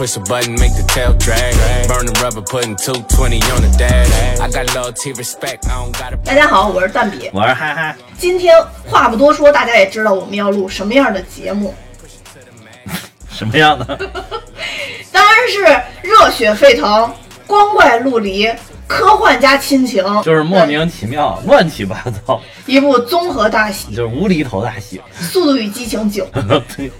push a button, make the tail drag. Burning rubber, putting 220 on the dash. I got loyalty, respect, I don't gotta. 大家好，我是蛋比。我是嗨嗨，今天话不多说，大家也知道我们要录什么样的节目，什么样的？当然是热血沸腾、光怪陆离、科幻加亲情，就是莫名其妙、乱七八糟，一部综合大戏，就是无厘头大戏。《速度与激情九》。对，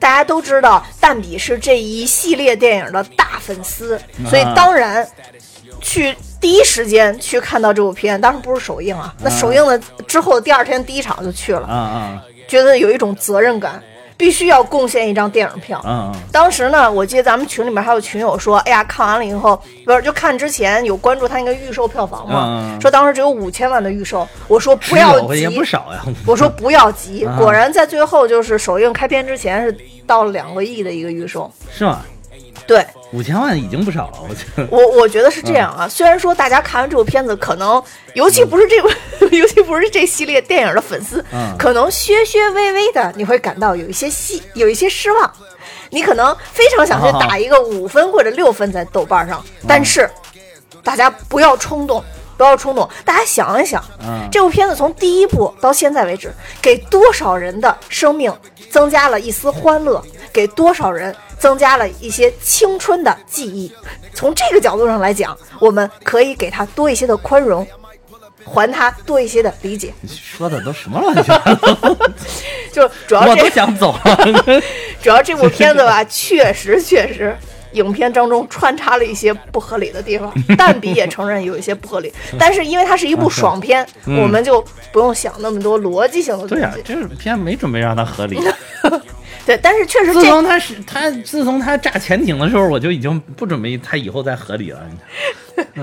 大家都知道，蛋比是这一系列电影的大粉丝，所以当然去第一时间去看到这部片。当然不是首映啊，那首映的之后第二天第一场就去了，啊啊。觉得有一种责任感，必须要贡献一张电影票。当时呢，我记得咱们群里面还有群友说，哎呀，看完了以后，不是就看之前有关注他那个预售票房嘛，说当时只有五千万的预售，我说不要急，也不少呀。我说不要急，啊果然在最后就是首映开片之前是到了两个亿的一个预售。是吗？对五千万已经不少了，我觉得。我，我觉得是这样啊。虽然说大家看完这部片子，可能尤其不是这部，尤其不是这系列电影的粉丝，嗯可能削削微微的你会感到有一些希，有一些失望。你可能非常想去打一个五分或者六分在豆瓣上，但是大家不要冲动，不要冲动。大家想一想，嗯这部片子从第一部到现在为止，给多少人的生命增加了一丝欢乐，给多少人增加了一些青春的记忆。从这个角度上来讲，我们可以给他多一些的宽容，还他多一些的理解。你说的都什么乱七八糟？就主要我都这想走了。主要这部片子吧，确实确实。影片当中穿插了一些不合理的地方，蛋比也承认有一些不合理，但是因为它是一部爽片，我们就不用想那么多逻辑性的东对呀、西。这片没准备让它合理。对，但是确实自从他是他自从他炸潜艇的时候，我就已经不准备他以后再合理了。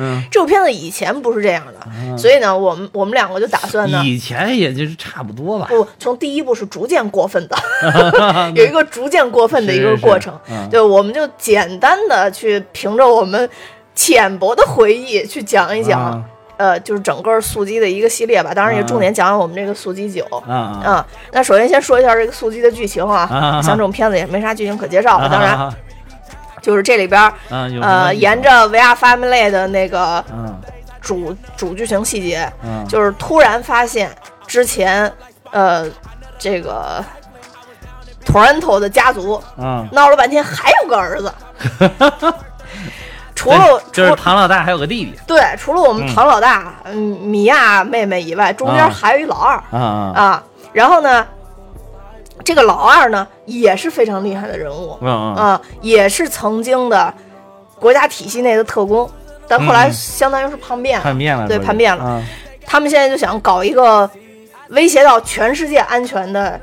这部片子以前不是这样的，所以呢，我们我们两个就打算呢，以前也就是差不多吧。不从第一部是逐渐过分的，有一个逐渐过分的一个是是过程。嗯对，我们就简单的去凭着我们浅薄的回忆去讲一讲，啊呃，就是整个速激的一个系列吧。当然也重点讲讲我们这个速激九。啊啊啊，那首先先说一下这个速激的剧情啊，啊像这种片子也没啥剧情可介绍了，当然啊就是这里边呃，沿着维亚 Family 的那个嗯。主主剧情细节，嗯。就是突然发现之前呃这个 Toronto 的家族嗯，闹了半天还有个儿子，除了对就是除唐老大还有个弟弟。对除了我们唐老大嗯米娅妹妹以外，中间啊。还有一老二。啊，然后呢。这个老二呢，也是非常厉害的人物，嗯嗯。啊，也是曾经的国家体系内的特工，但后来嗯。相当于是叛变了，叛变了，对，叛变了。啊他们现在就想搞一个威胁到全世界安全的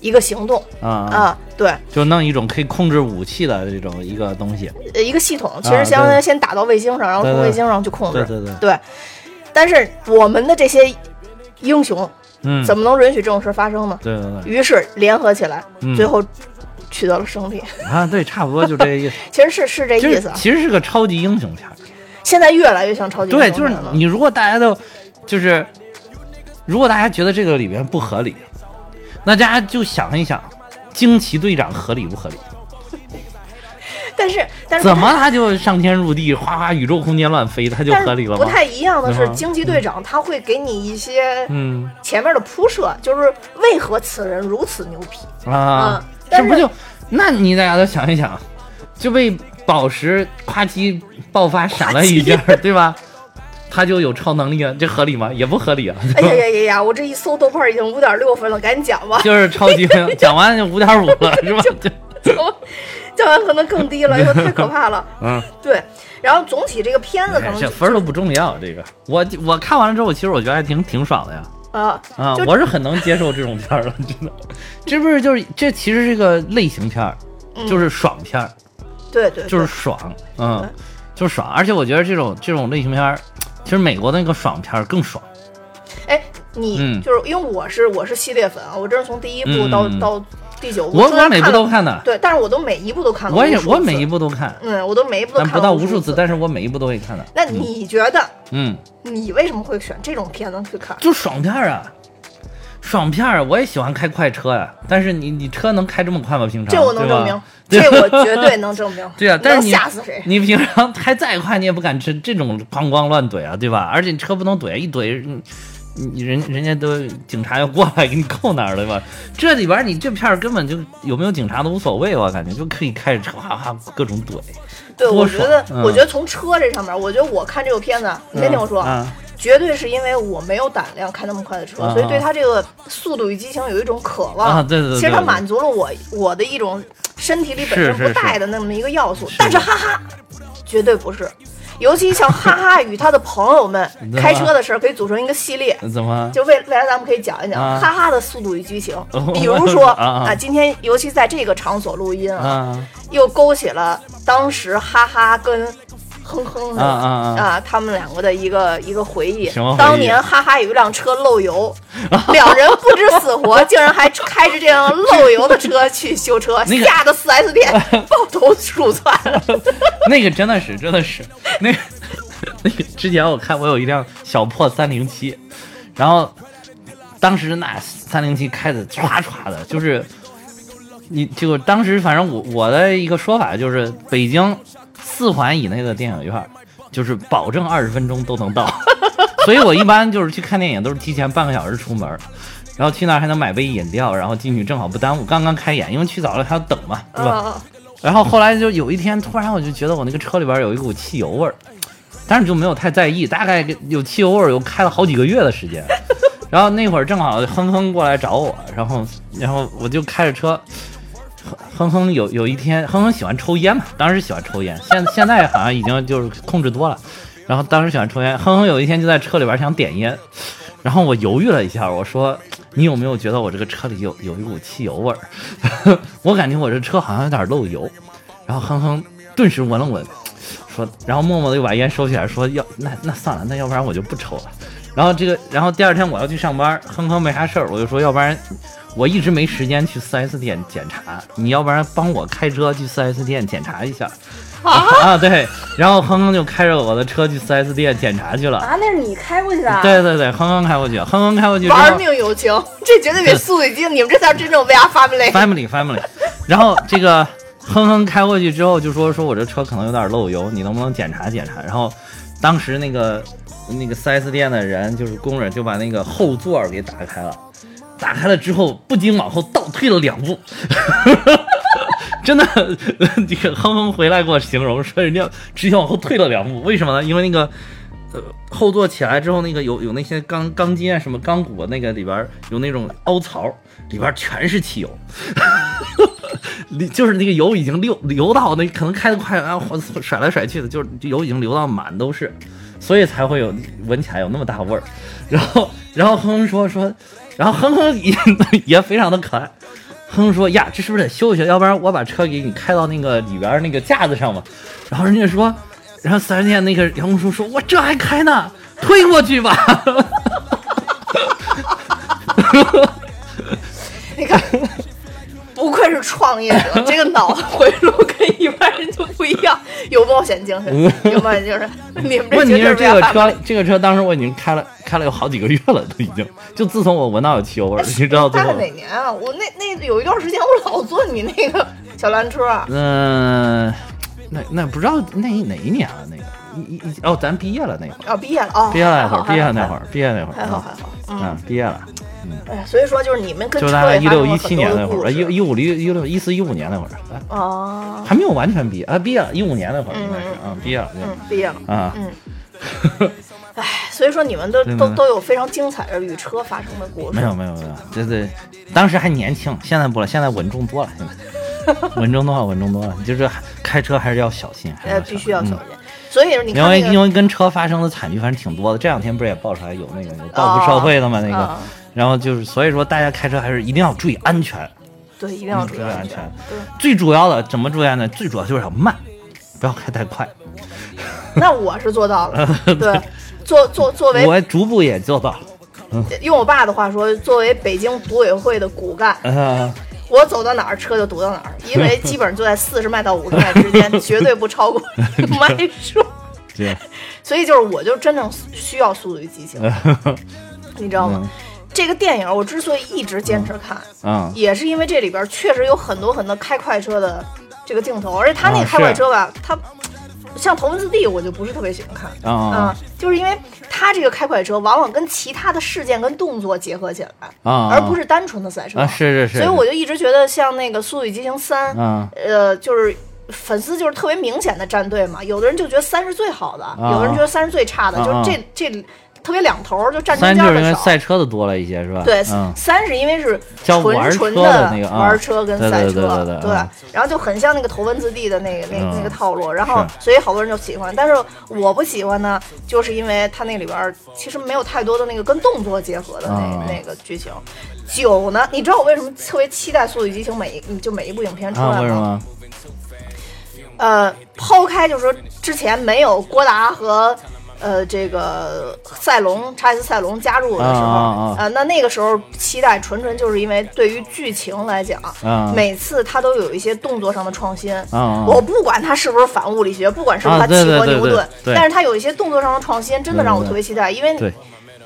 一个行动。啊啊，对，就弄一种可以控制武器的这种一个东西。呃一个系统，其实相当于先打到卫星上，然后从卫星上去控制，对对对。对。但是我们的这些英雄嗯，怎么能允许这种事发生呢？对对对于是联合起来，嗯最后取得了胜利。啊，对，差不多就这个 意思。其实是是这就是意思啊。其实是个超级英雄片。现在越来越像超级英对，就是你如果大家都就是，如果大家觉得这个里边不合理，那大家就想一想，惊奇队长合理不合理？但是但是怎么他就上天入地，哗哗宇宙空间乱飞，他就合理了吗？不太一样的是，嗯惊奇队长他会给你一些嗯前面的铺设，就是为何此人如此牛皮。啊这不就？那你大家都想一想，就被宝石夸叽爆发闪了一下，对吧？他就有超能力啊，这合理吗？也不合理啊。哎呀呀呀呀！我这一搜豆瓣已经五点六分了，赶紧讲吧，就是超级讲完就五点五了，是吧？就 讲完可能更低了，因为太可怕了。嗯，对，然后总体这个片子可能就这分儿都不重要。这个我我看完了之后，其实我觉得还挺挺爽的呀。啊，就，啊我是很能接受这种片儿了，真的。这不是就是这其实是个类型片儿，嗯就是爽片儿，对对，就是爽，嗯，就是爽。而且我觉得这种这种类型片儿，其实美国的那个爽片儿更爽。哎，你嗯就是因为我是我是系列粉啊，我这是从第一部到嗯到第九部，我我每部都看的，对，但是我都每一部都看过我也我每一部都看，嗯，我都每一部都但看不到无数次。但是我每一部都会看的。那你觉得嗯，你为什么会选这种片子去看？就爽片儿啊，爽片儿，我也喜欢开快车呀，但是你你车能开这么快吗？平常这我能证明，这我绝对能证明。对啊，但是你吓死谁？你平常开再快，你也不敢吃这种咣咣乱怼啊，对吧？而且你车不能怼，一怼，你你人人家都警察要过来给你扣那儿，对吧？这里边你这片儿根本就有没有警察都无所谓，我感觉就可以开着车哈哈各种怼。对，我觉得，嗯我觉得从车这上面，我觉得我看这个片子，你先听我说，啊，绝对是因为我没有胆量开那么快的车，啊所以对他这个《速度与激情》有一种渴望。啊对对对其实它满足了我我的一种身体里本身不带的那么一个要素，是但是哈哈，绝对不是。尤其像哈哈与他的朋友们 开车的事儿，可以组成一个系列。怎么？就未未来咱们可以讲一讲啊哈哈的速度与激情哦，比如说 啊啊今天尤其在这个场所录音啊，啊又勾起了当时哈哈跟哼哼啊啊啊他们两个的一个一个回忆回忆。当年哈哈有一辆车漏油，两人不知死活，竟然还开着这辆漏油的车去修车，那个吓得四 S 店 抱头鼠窜。那个真的是真的是那个那个之前我看我有一辆小破三零七，然后当时那三零七开的唰唰的，就是你就当时反正我我的一个说法就是北京四环以内的电影院就是保证二十分钟都能到，所以我一般就是去看电影都是提前半个小时出门。然后去那儿还能买杯饮料，然后进去正好不耽误刚刚开演，因为去早了还要等嘛，对吧？嗯，然后后来就有一天，突然我就觉得我那个车里边有一股汽油味儿，但是就没有太在意，大概有汽油味儿有开了好几个月的时间。然后那会儿正好哼哼过来找我，然后然后我就开着车，哼哼有有一天哼哼喜欢抽烟嘛，当时喜欢抽烟，现现在好像已经就是控制多了。然后当时喜欢抽烟，哼哼有一天就在车里边想点烟，然后我犹豫了一下，我说你有没有觉得我这个车里有有一股汽油味儿？我感觉我这车好像有点漏油。然后哼哼顿时闻了闻，说，然后默默的又把烟收起来，说要那那算了，那要不然我就不抽了。然后这个，然后第二天我要去上班，哼哼没啥事儿，我就说要不然我一直没时间去 4S 店检查，你要不然帮我开车去 4S 店检查一下。啊，对，然后哼哼就开着我的车去 4S 店检查去了。啊，那是你开过去的啊？对对对，哼哼开过去，哼哼开过去玩命友情，这绝对比速度与激情，你们这才是真正 VR family。family family，然后这个哼哼开过去之后就说说我这车可能有点漏油，你能不能检查检查？然后当时那个那个 4S 店的人就是工人就把那个后座给打开了，打开了之后不禁往后倒退了两步。真的，这个哼哼回来给我形容说，人家直接往后退了两步，为什么呢？因为那个，呃，后座起来之后，那个有有那些钢钢筋啊，什么钢骨，那个里边有那种凹槽，里边全是汽油，里就是那个油已经流流到那可能开得快啊，甩来甩去的，就是油已经流到满都是，所以才会有闻起来有那么大味儿。然后，然后哼哼说说，然后哼哼也 也非常的可爱。哼哼说呀，这是不是得修一修？要不然我把车给你开到那个里边那个架子上吧。然后人家说，然后四 S 店那个杨工叔说，我这还开呢，推过去吧。你看，不愧是创业者，这个脑回路跟一般人就不一样，有冒险精神，有冒险精神。你们这问题是这个车这个车当时我已经开了开了有好几个月了，都已经。就自从我闻到有汽油味儿，你知道最后。哪年啊？我那那有一段时间我老坐你那个小蓝车，嗯、那那不知道那哪一年了那个？一一一哦，咱毕业了那会儿，哦，毕业了哦，毕业了那会儿，毕业了那会，儿，毕业那会儿，还好还好，嗯，毕业了，哎呀，所以说就是你们跟就车大概一六一七年那会儿，一一五一一六一四一五年那会儿，哎哦，还没有完全毕业啊，毕业了，一五年那会儿应该是啊，毕业了，嗯，毕业了，啊，嗯，哎，所以说你们都都都有非常精彩的与车发生的故事，没有没有没有，这这当时还年轻，现在不了，现在稳重多了，现在。稳重多了，稳重多了，就是开车还是要小心，还是呃，必须要小嗯心。所以你因为看那个因为跟车发生的惨剧反正挺多的，这两天不是也爆出来有那个有报复社会的吗？那个啊，然后就是所以说大家开车还是一定要注意安全，对，一定要注意安安全最主要的怎么注意安全？最主要就是要慢，不要开太快。那我是做到了。对，作作作为我逐步也做到了。用我爸的话说，作为北京组委会的骨干，呃，我走到哪儿车就堵到哪儿，因为 基本上就在四十迈到五十迈之间，绝对不超过迈数。对，所以就是，我就真正需要速度与激情，你知道吗？这个电影我之所以一直坚持看，嗯。也是因为这里边确实有很多很多开快车的这个镜头，而且他那个啊开快车吧，他像头文字 D 我就不是特别喜欢看。啊就是因为他这个开快车往往跟其他的事件跟动作结合起来，啊，而不是单纯的赛车。啊，是是是，所以我就一直觉得像那个《速度与激情三》，嗯呃，就是粉丝就是特别明显的站队嘛。有的人就觉得三是最好的，有的人觉得三是最差的，啊就是这这特别两头儿，就站中三就是因为。赛车的多了一些，是吧？对，嗯三是因为是纯纯车的那个啊玩车跟对对赛车，对对对嗯然后就很像那个头文字 D 的那个那嗯那个套路，然后所以好多人就喜欢，但是我不喜欢呢，就是因为它那里边儿其实没有太多的那个跟动作结合的那、啊那个剧情。九呢，你知道我为什么特别期待《速度与激情》每一就每一部影片出啊，来吗？呃，抛开就是说之前没有郭达和呃这个赛龙查理斯赛龙加入的时候，啊那那个时候期待纯纯就是因为对于剧情来讲，啊。每次他都有一些动作上的创新。啊我不管他是不是反物理学，不管是不是他契合牛顿，但是他有一些动作上的创新，真的让我特别期待，因为对，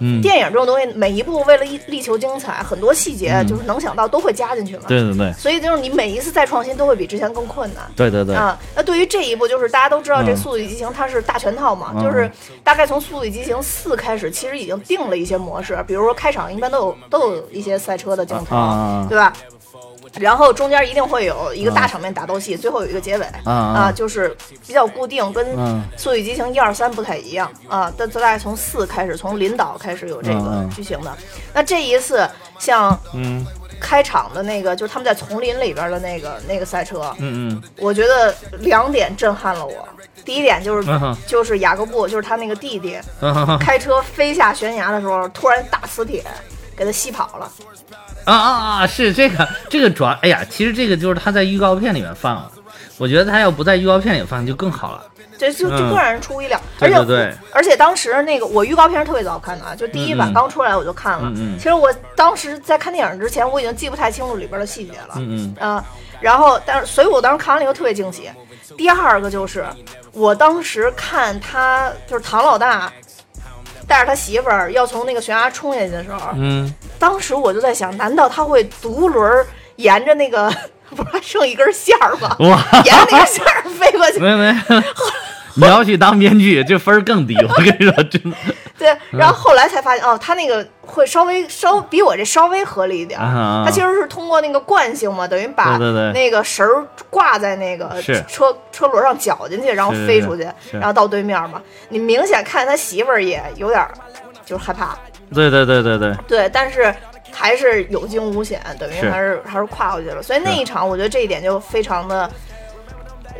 嗯，电影这种东西，每一部为了力力求精彩，很多细节嗯。就是能想到都会加进去嘛。对对对。所以就是你每一次再创新，都会比之前更困难。对对对，啊，那对于这一部，就是大家都知道这《嗯速度与激情》它是大全套嘛，嗯。就是大概从《速度与激情四》开始，其实已经定了一些模式，比如说开场一般都有都有一些赛车的镜头，对吧？然后中间一定会有一个大场面打斗戏，最后有一个结尾啊啊就是比较固定，跟嗯《速度与激情》一二三不太一样啊。但大概从四开始，从领导开始有这个嗯嗯剧情的。那这一次像嗯开场的那个，就是他们在丛林里边的那个那个赛车，嗯我觉得两点震撼了我。第一点就是、嗯就是雅各布，就是他那个弟弟嗯开车飞下悬崖的时候，突然大磁铁给他吸跑了。啊啊啊！是这个这个主要，哎呀，其实这个就是他在预告片里面放了，我觉得他要不在预告片里放就更好了。这就就嗯更让人出乎意料，而且而且当时那个我预告片特别早看的啊，就第一版刚出来我就看了。其实我当时在看电影之前，我已经记不太清楚里边的细节了。嗯啊，然后但是所以我当时看完了以后特别惊喜。第二个就是我当时看他就是唐老大带着他媳妇儿要从那个悬崖冲下去的时候，嗯。当时我就在想，难道他会独轮儿沿着那个 不是还剩一根线儿吗？沿着那个线儿飞过去，没没，你要去当编剧，这分儿更低，我跟你说，真的。对，然后后来才发现，哦，他那个会稍微稍比我这稍微合理一点儿。啊他其实是通过那个惯性嘛，等于把那个绳儿挂在那个车车轮上绞进去，然后飞出去，然后到对面嘛。你明显看他媳妇儿也有点儿就是害怕，对对对对对，对，但是还是有惊无险，等于是还是还是跨过去了。所以那一场，我觉得这一点就非常的。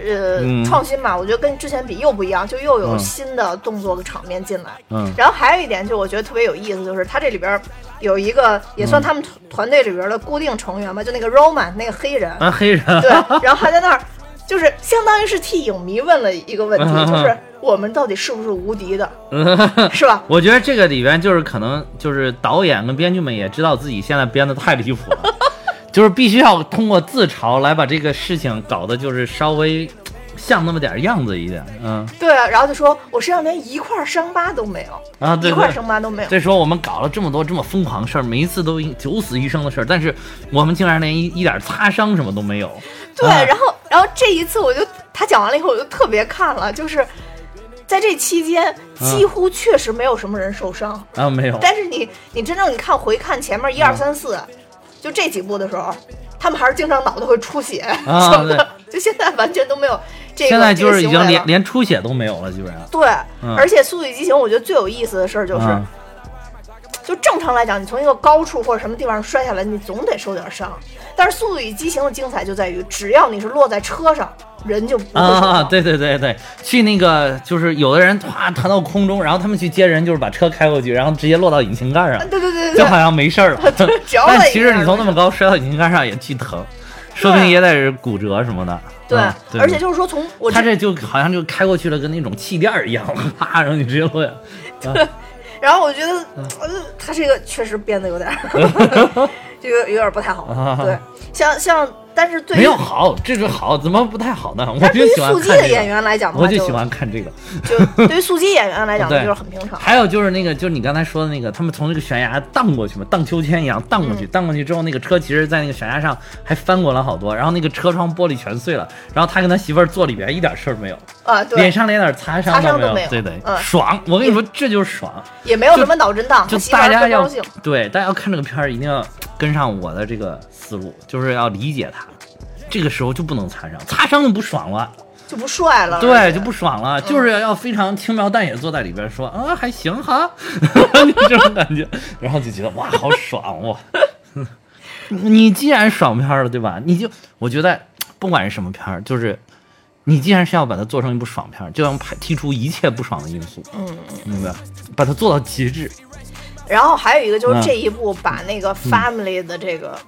呃，嗯。创新嘛，我觉得跟之前比又不一样，就又有嗯。新的动作场面进来。嗯。然后还有一点，就我觉得特别有意思，就是他这里边有一个也算他们团团队里边的固定成员吧，就那个 Roman 那个黑人，啊，黑人，对，然后还在那儿，就是相当于是替影迷问了一个问题，嗯就是我们到底是不是无敌的，是吧？我觉得这个里边就是可能就是导演跟编剧们也知道自己现在编的太离谱了，就是必须要通过自嘲来把这个事情搞得就是稍微 像那么点儿样子一点，嗯对啊，然后就说我身上连一块伤疤都没有，啊，对对。一块伤疤都没有。这时候我们搞了这么多这么疯狂的事儿，每一次都九死一生的事儿，但是我们竟然连一一点擦伤什么都没有。对，啊然后然后这一次我就他讲完了以后，我就特别看了，就是在这期间几乎确实没有什么人受伤，啊，没有，但是你你真正你看回看前面一二三四，就这几部的时候，他们还是经常脑袋会出血啊什么的，就现在完全都没有这个。现在就是已经连连出血都没有了，基本上。对，嗯而且《速度与激情》我觉得最有意思的事儿就是。嗯就正常来讲，你从一个高处或者什么地方摔下来，你总得受点伤。但是《速度与激情》的精彩就在于，只要你是落在车上，人就不会受伤。啊，对对对对，去那个就是有的人哗弹到空中，然后他们去接人，就是把车开过去，然后直接落到引擎盖上，对对对对就好，像没事儿了。但其实你从那么高摔到引擎盖上也巨疼，说不定也得是骨折什么的。对嗯，对而且就是说从我他这就好像就开过去了，跟那种气垫一样，啪，然后你直接落下。然后我觉得，嗯呃，他这个确实编的有点儿，这个有点不太好。对，像像，但是没有好，这个好怎么不太好呢？我就喜欢看这个，的演员来讲的话，我就喜欢看这个。就对于速激演员来讲，对就是很平常。还有就是那个，就是你刚才说的那个，他们从那个悬崖荡过去嘛，荡秋千一样荡过嗯去，荡过去之后，那个车其实，在那个悬崖上还翻过了好多，然后那个车窗玻璃全碎了，然后他跟他媳妇儿坐里边，一点事儿没有，啊，对脸，上连点擦伤都没有对对，嗯爽！我跟你说，这就是爽。也没有什么脑震荡，就大家要。对大家要看这个片儿，一定要跟上我的这个思路，就是要理解它。这个时候就不能擦伤，擦伤就不爽了，就不帅了，对，就不爽嗯了，就是要非常轻描淡写坐在里边说啊还行哈，这种感觉，然后就觉得哇好爽哇！你既然爽片儿了，对吧？你就我觉得不管是什么片儿，就是你既然是要把它做成一部爽片儿，就要排剔除一切不爽的因素，嗯，明白？把它做到极致。然后还有一个就是嗯。这一部把那个 family 的这个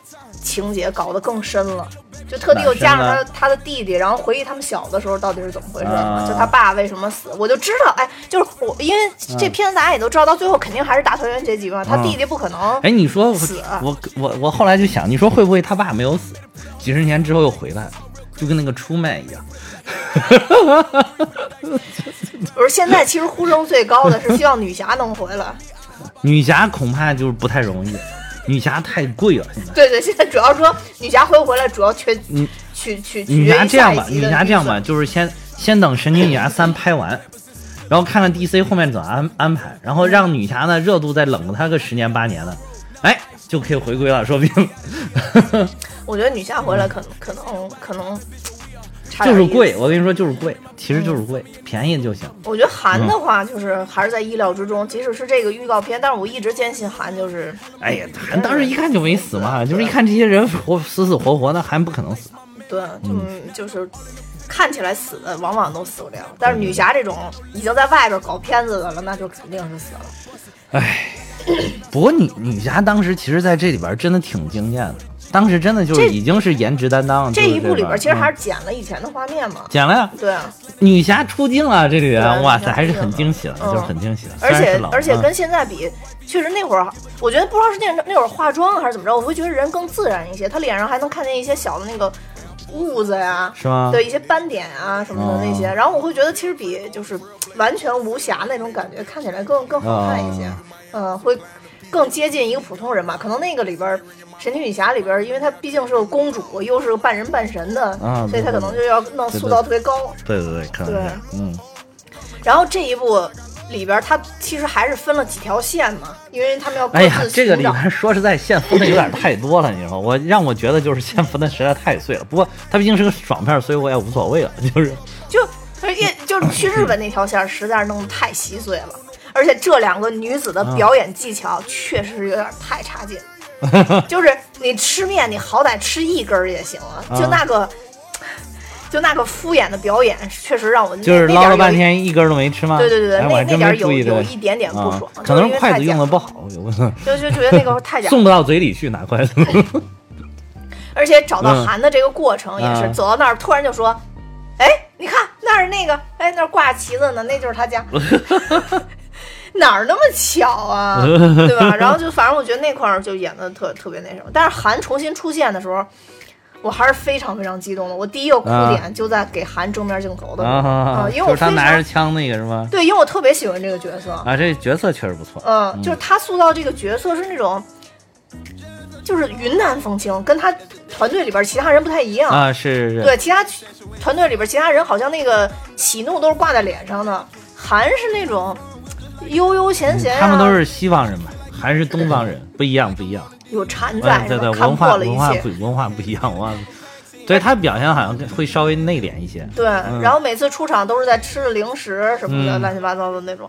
情节搞得更深了，就特地又加上他他的弟弟，然后回忆他们小的时候到底是怎么回事就他爸为什么死，我就知道，哎，就是我因为这片子大家也都知道，到最后肯定还是大团圆结局嘛，他嗯弟弟不可能，哎，你说我死。啊我我我后来就想，你说会不会他爸没有死，几十年之后又回来了，就跟那个出卖一样？我说现在其实呼声最高的是希望女侠能回来，女侠恐怕就是不太容易，女侠太贵了。现在对对，现在主要说女侠回不回来，主要缺嗯取取取女侠这样吧，女侠这样吧，就是先先等《神奇女侠三》拍完，然后看看 DC 后面怎么安安排，然后让女侠呢热度再冷她个十年八年的，哎，就可以回归了，说不定 我觉得女侠回来可能可能可能就是贵。我跟你说就是贵，其实就是贵，便宜就行。我觉得韩的话就是还是在意料之中，即使是这个预告片，但是我一直坚信韩就是哎呀，韩当时一看就没死嘛，就是一看这些人活死死活活的，韩不可能死。对，就、就是看起来死的往往都死不了，但是女侠这种已经在外边搞片子的了，那就肯定是死了。哎，不过女女侠当时其实在这里边真的挺惊艳的，当时真的就是已经是颜值担当。这一部里边其实还是是剪了以前的画面嘛。剪了呀，对啊，女侠出镜了，这里哇塞，还是很惊喜的，嗯就是很惊喜的。而且而且跟现在比，确实那会儿我觉得不知道是那那会儿化妆还是怎么着，我会觉得人更自然一些，她脸上还能看见一些小的那个痦子呀，是吗？对一些斑点啊什么的那些，哦然后我会觉得其实比就是完全无瑕那种感觉看起来更更好看一些，哦嗯，会更接近一个普通人吧。可能那个里边儿神奇女侠里边，因为她毕竟是个公主，又是个半人半神的，啊所以她可能就要弄塑造特别高。对对对，对嗯，然后这一部里边儿，它其实还是分了几条线嘛，因为他们要各哎呀。这个里边说实在，线分的有点太多了，你知道吗？我让我觉得就是线分的实在太碎了。不过它毕竟是个爽片，所以我也无所谓了，就是就而且就是去日本那条线儿实在是弄得太稀碎了，而且这两个女子的表演技巧确实有点太差劲。就是你吃面，你好歹吃一根儿也行啊，就那个。就那个敷衍的表演，确实让我就是捞了半天一根儿都没吃吗？对对对对，那那点儿有有一点点不啊爽，可能筷子用的不好，有可能就就觉得那个太假了，送不到嘴里去拿筷子。而且找到嗯韩的这个过程也是，嗯走到那儿突然就说：“哎，你看那儿那个，哎那儿挂旗子呢，那就是他家。”哪儿那么巧啊，对吧？然后就反正我觉得那块儿就演的特特别那什么，但是韩重新出现的时候，我还是非常非常激动的。我第一个哭啊点就在给韩正面镜头的啊啊，因为我是他拿着枪那个是吗？对，因为我特别喜欢这个角色，啊，这角色确实不错。嗯，就是他塑造这个角色是那种，就是云淡风轻，跟他团队里边其他人不太一样。啊，是是是，对，其他团队里边其他人好像那个喜怒都是挂在脸上的，韩是那种悠悠闲闲、啊他们都是西方人嘛，还是东方人，不一样不一样。有禅哎在，对对，文化文化不。文化不一样，文化不。对他表现好像会稍微内敛一些。对，然后每次出场都是在吃着零食什么的，嗯乱七八糟的那种，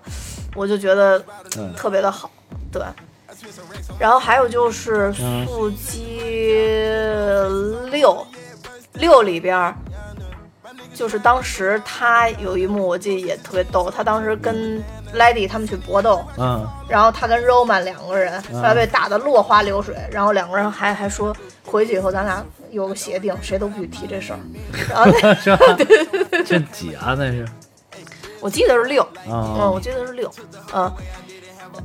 我就觉得嗯特别的好。对，然后还有就是嗯速激六六里边儿，就是当时他有一幕我记得也特别逗，他当时跟 Lady 他们去搏斗，嗯，然后他跟 Roman 两个人嗯。后来被打得落花流水，然后两个人还还说回去以后咱俩有个协定，谁都不许提这事儿。然后 那是吧？这几啊？那是。我记得是六，嗯，啊我记得是六，嗯。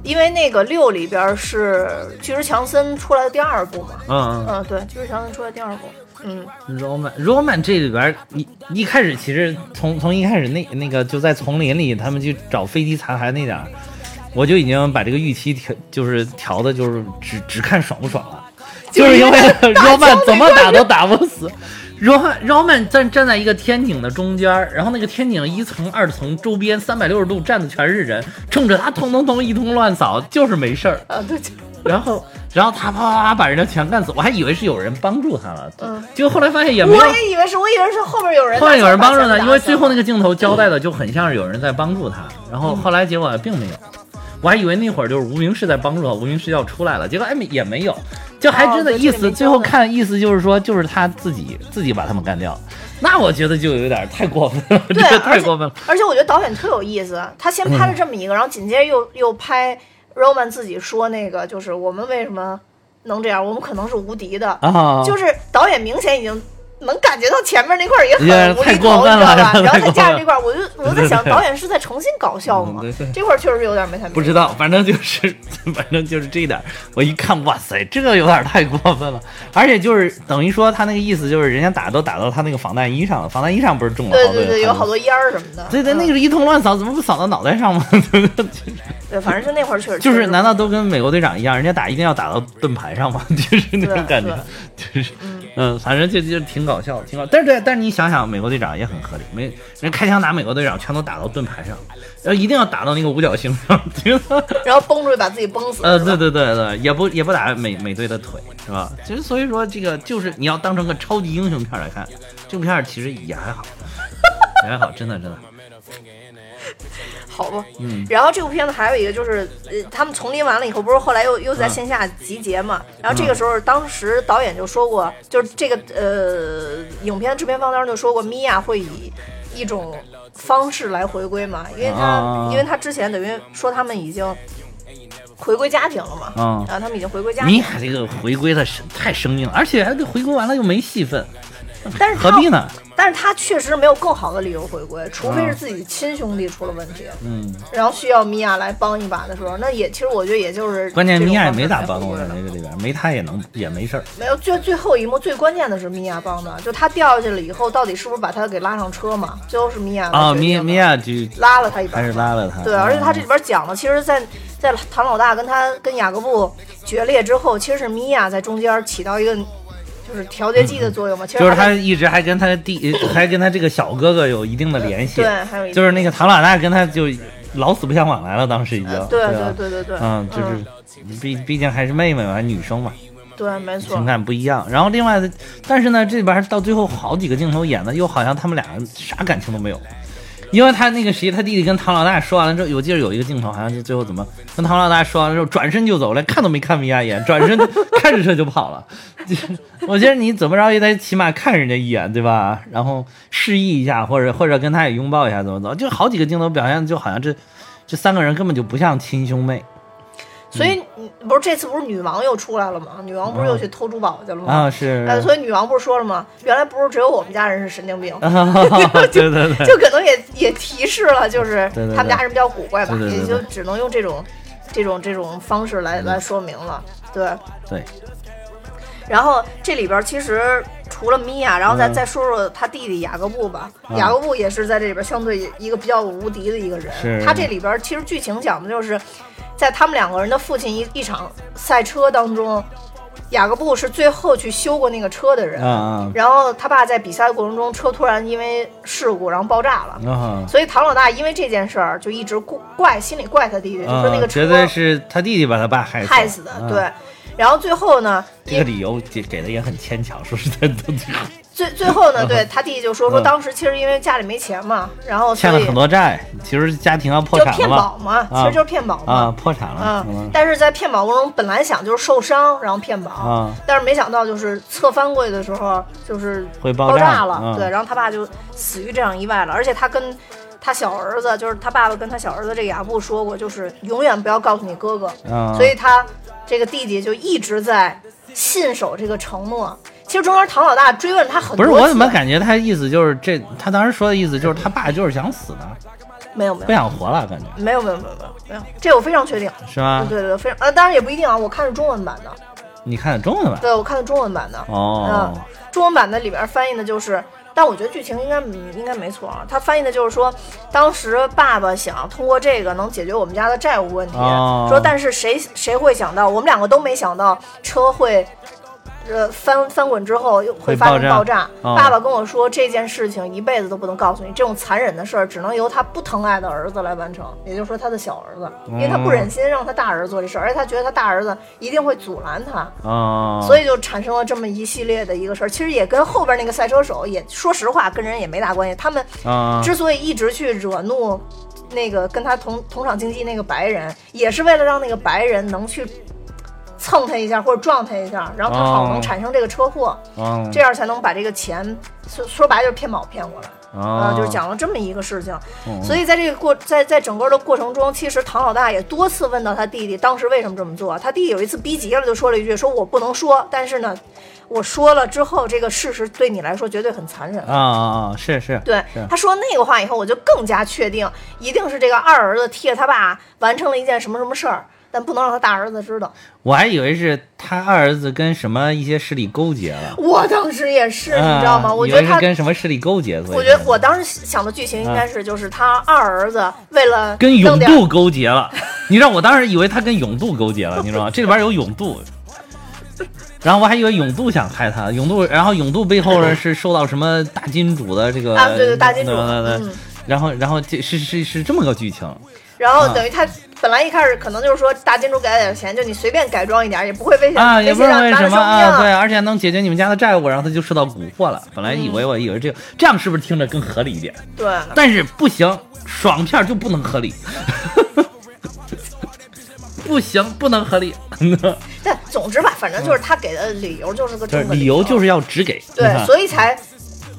因为那个六里边是巨石强森出来的第二部嘛，嗯嗯，对，巨石强森出来第二部，嗯，嗯，Roman Roman 这里边儿一一开始其实从从一开始那那个就在丛林里他们去找飞机残骸那点儿，我就已经把这个预期调就是调的就是只只看爽不爽了，就是因为 Roman 怎么打都打不死。Roman Roman 站站在一个天井的中间儿，然后那个天井一层二层周边三百六十度站的全是人，冲着他通通通一通乱扫，就是没事儿。啊，对，就然后，然后他啪啪啪把人家全干死，我还以为是有人帮助他了，嗯。结果后来发现也没有。我，也以为是，我以为是后面有人，后面有人帮助他，因为最后那个，镜头交代的就很像是有人在帮助他，然后后来结果并没有，我还以为那会儿就是无名氏在帮助他，无名氏要出来了，结果哎没也没有，就还真的意思，最后看意思就是说就是他自己自己把他们干掉，那我觉得就有点太过分了，这对，个太过分了，而且我觉得导演特有意思，他先拍了这么一个，然后紧接着又又拍 Roman 自己说那个，就是我们为什么能这样，我们可能是无敌的，啊，就是导演明显已经能感觉到前面那块儿也也很无厘头，你知道吧？然后再加上这块儿，我就 我就在想，导演是在重新搞笑吗？这块儿确实有点没太明白不知道，反正就是，反正就是这一点儿，我一看，哇塞，这个有点太过分了。而且就是等于说他那个意思就是，人家打都打到他那个防弹衣上了，防弹衣上不是中了好多对对对，有好多烟儿什么的。对对，嗯那个是一通乱扫，怎么不扫到脑袋上吗？对，反正就那会儿确实就是难道都跟美国队长一样，人家打一定要打到盾牌上吗？就是那种感觉，就是嗯，反正就就挺搞笑，挺搞。但是对，但是你想想，美国队长也很合理，没人开枪打美国队长，全都打到盾牌上，然后一定要打到那个五角星上。然后崩出去把自己崩死。呃，对对对对，也不也不打美美队的腿，是吧？其实所以说这个就是你要当成个超级英雄片来看，这部片其实也还好，也还好，真的真的。好吧。嗯然后这部片子还有一个就是，呃，他们丛林完了以后，不是后来又又嗯在线下集结嘛？然后这个时候，当时导演就说过，就是这个呃，影片制片方当时就说过，米娅会以一种方式来回归嘛，因为他、啊因为他之前等于说他们已经回归家庭了嘛，啊然后他们已经回归家庭米庭，娅这个回归的太生硬了，而且还得回归完了又没戏份，但是何必呢？但是他确实没有更好的理由回归，除非啊是自己亲兄弟出了问题，嗯，然后需要米娅来帮一把的时候，那也其实我觉得也就是关键米娅也没咋帮过这个里边，没他也能也没事儿。没有，最最后一幕最关键的是米娅帮的，就他掉下去了以后，到底是不是把他给拉上车嘛？最后是米娅啊，来决定的米米娅就拉了他一把，还是拉了他。对，而且他这里边讲了，其实在，在唐老大跟他跟雅各布决裂之后，其实是米娅在中间起到一个就是调节剂的作用嘛。其实就是他一直还跟他弟，还跟他这个小哥哥有一定的联系。对，还有一就是那个唐老大跟他就老死不相往来了，当时已经。呃对对对对对，嗯，就是毕毕竟还是妹妹嘛，还女生嘛，对，没错情，感不一样。然后另外的，但是呢，这边到最后好几个镜头演的又好像他们俩啥感情都没有。因为他那个谁，他弟弟跟唐老大说完了之后，我记得有一个镜头，好像就最后怎么跟唐老大说完了之后，转身就走，连看都没看米娅一眼，转身开 着车就跑了。我觉得你怎么着也得起码看人家一眼，对吧？然后示意一下，或者或者跟他也拥抱一下，怎么走？就好几个镜头表现，就好像这这三个人根本就不像亲兄妹所以嗯不是这次不是女王又出来了吗？女王不是又去偷珠宝去了吗？啊，是，呃，所以女王不是说了吗？原来不是只有我们家人是神经病，对对对，就可能也也提示了，就是他们家人比较古怪吧，也就只能用这种这种这种方式来来说明了，对。对，然后这里边其实除了米娅，然后再、嗯再说说他弟弟雅各布吧。啊雅各布也是在这里边相对一个比较无敌的一个人。他这里边其实剧情讲的就是，在他们两个人的父亲一一场赛车当中，雅各布是最后去修过那个车的人。啊然后他爸在比赛过程中，车突然因为事故然后爆炸了。所以唐老大因为这件事儿就一直怪心里怪他弟弟，就说那个车啊绝对是他弟弟把他爸害死害死的，啊对。然后最后呢，这个理由给给的也很牵强，说实在的，最最后呢，对他弟弟就说说嗯当时其实因为家里没钱嘛，然后欠了很多债，其实家庭要破产了就骗保嘛，其实就是骗保啊，嘛。破产了但是在骗保过程中，本来想就是受伤，然后骗保，啊。但是没想到就是侧翻过去的时候，就是会爆爆炸了，嗯。对，然后他爸就死于这场意外了，而且他跟他小儿子，就是他爸爸跟他小儿子这个雅布说过，就是永远不要告诉你哥哥，嗯，所以他这个弟弟就一直在信守这个承诺。其实中间唐老大追问他很多次，不是我怎么感觉他意思就是这，他当时说的意思就是他爸就是想死的，没有没有。不想活了，感觉。没有没有没有没有。没有，这我非常确定。是吗？对对对，非常呃，当然也不一定啊，我看是中文版的，你看的中文版？对我看的中文版的。哦。嗯，中文版的里边翻译的就是，但我觉得剧情应该嗯应该没错啊。他翻译的就是说，当时爸爸想通过这个能解决我们家的债务问题，哦说但是谁谁会想到，我们两个都没想到车会。呃，翻翻滚之后又会发生会爆爆炸。爸爸跟我说这件事情一辈子都不能告诉你，这种残忍的事儿只能由他不疼爱的儿子来完成，也就是说他的小儿子，因为他不忍心让他大儿子做这事儿，而且他觉得他大儿子一定会阻拦他。哦，所以就产生了这么一系列的一个事儿。其实也跟后边那个赛车手也说实话，跟人也没大关系。他们啊之所以一直去惹怒那个跟他同同场竞技那个白人，也是为了让那个白人能去蹭他一下或者撞他一下，然后他好哦能产生这个车祸，哦。这样才能把这个钱说说白就是骗保骗过来。啊、哦，就是讲了这么一个事情，哦。所以在这个过在在整个的过程中，其实唐老大也多次问到他弟弟当时为什么这么做。他弟弟有一次逼急了，就说了一句：“说我不能说，但是呢，我说了之后，这个事实对你来说绝对很残忍。啊啊啊，是是，对，他说那个话以后，我就更加确定，一定是这个二儿子替着他爸完成了一件什么什么事儿，但不能让他大儿子知道。我还以为是他二儿子跟什么一些势力勾结了，我当时也是，你知道吗？啊我觉得他是，跟什么势力勾结，所以我觉得我当时想的剧情应该是，就是他二儿子为了跟永度勾结了。你知道，我当时以为他跟永度勾结了，你知道吗？这里边有永度。然后我还以为永度想害他，永度，然后永度背后呢 是受到什么大金主的这个啊，对对，大金主，对对对嗯，然后然后这是是是这么个剧情，然后等于他本来一开始可能就是说大金主给他点钱，就你随便改装一点，也不会危险啊，也不知道为危险让咱的什么。对，而且能解决你们家的债务，然后他就受到蛊惑了。本来以为我以为这个这样是不是听着更合理一点？对，但是不行，爽片就不能合理，不行，不能合理。但总之吧，反正就是他给的理由就是个就是正的理由就是要只给，对，所以才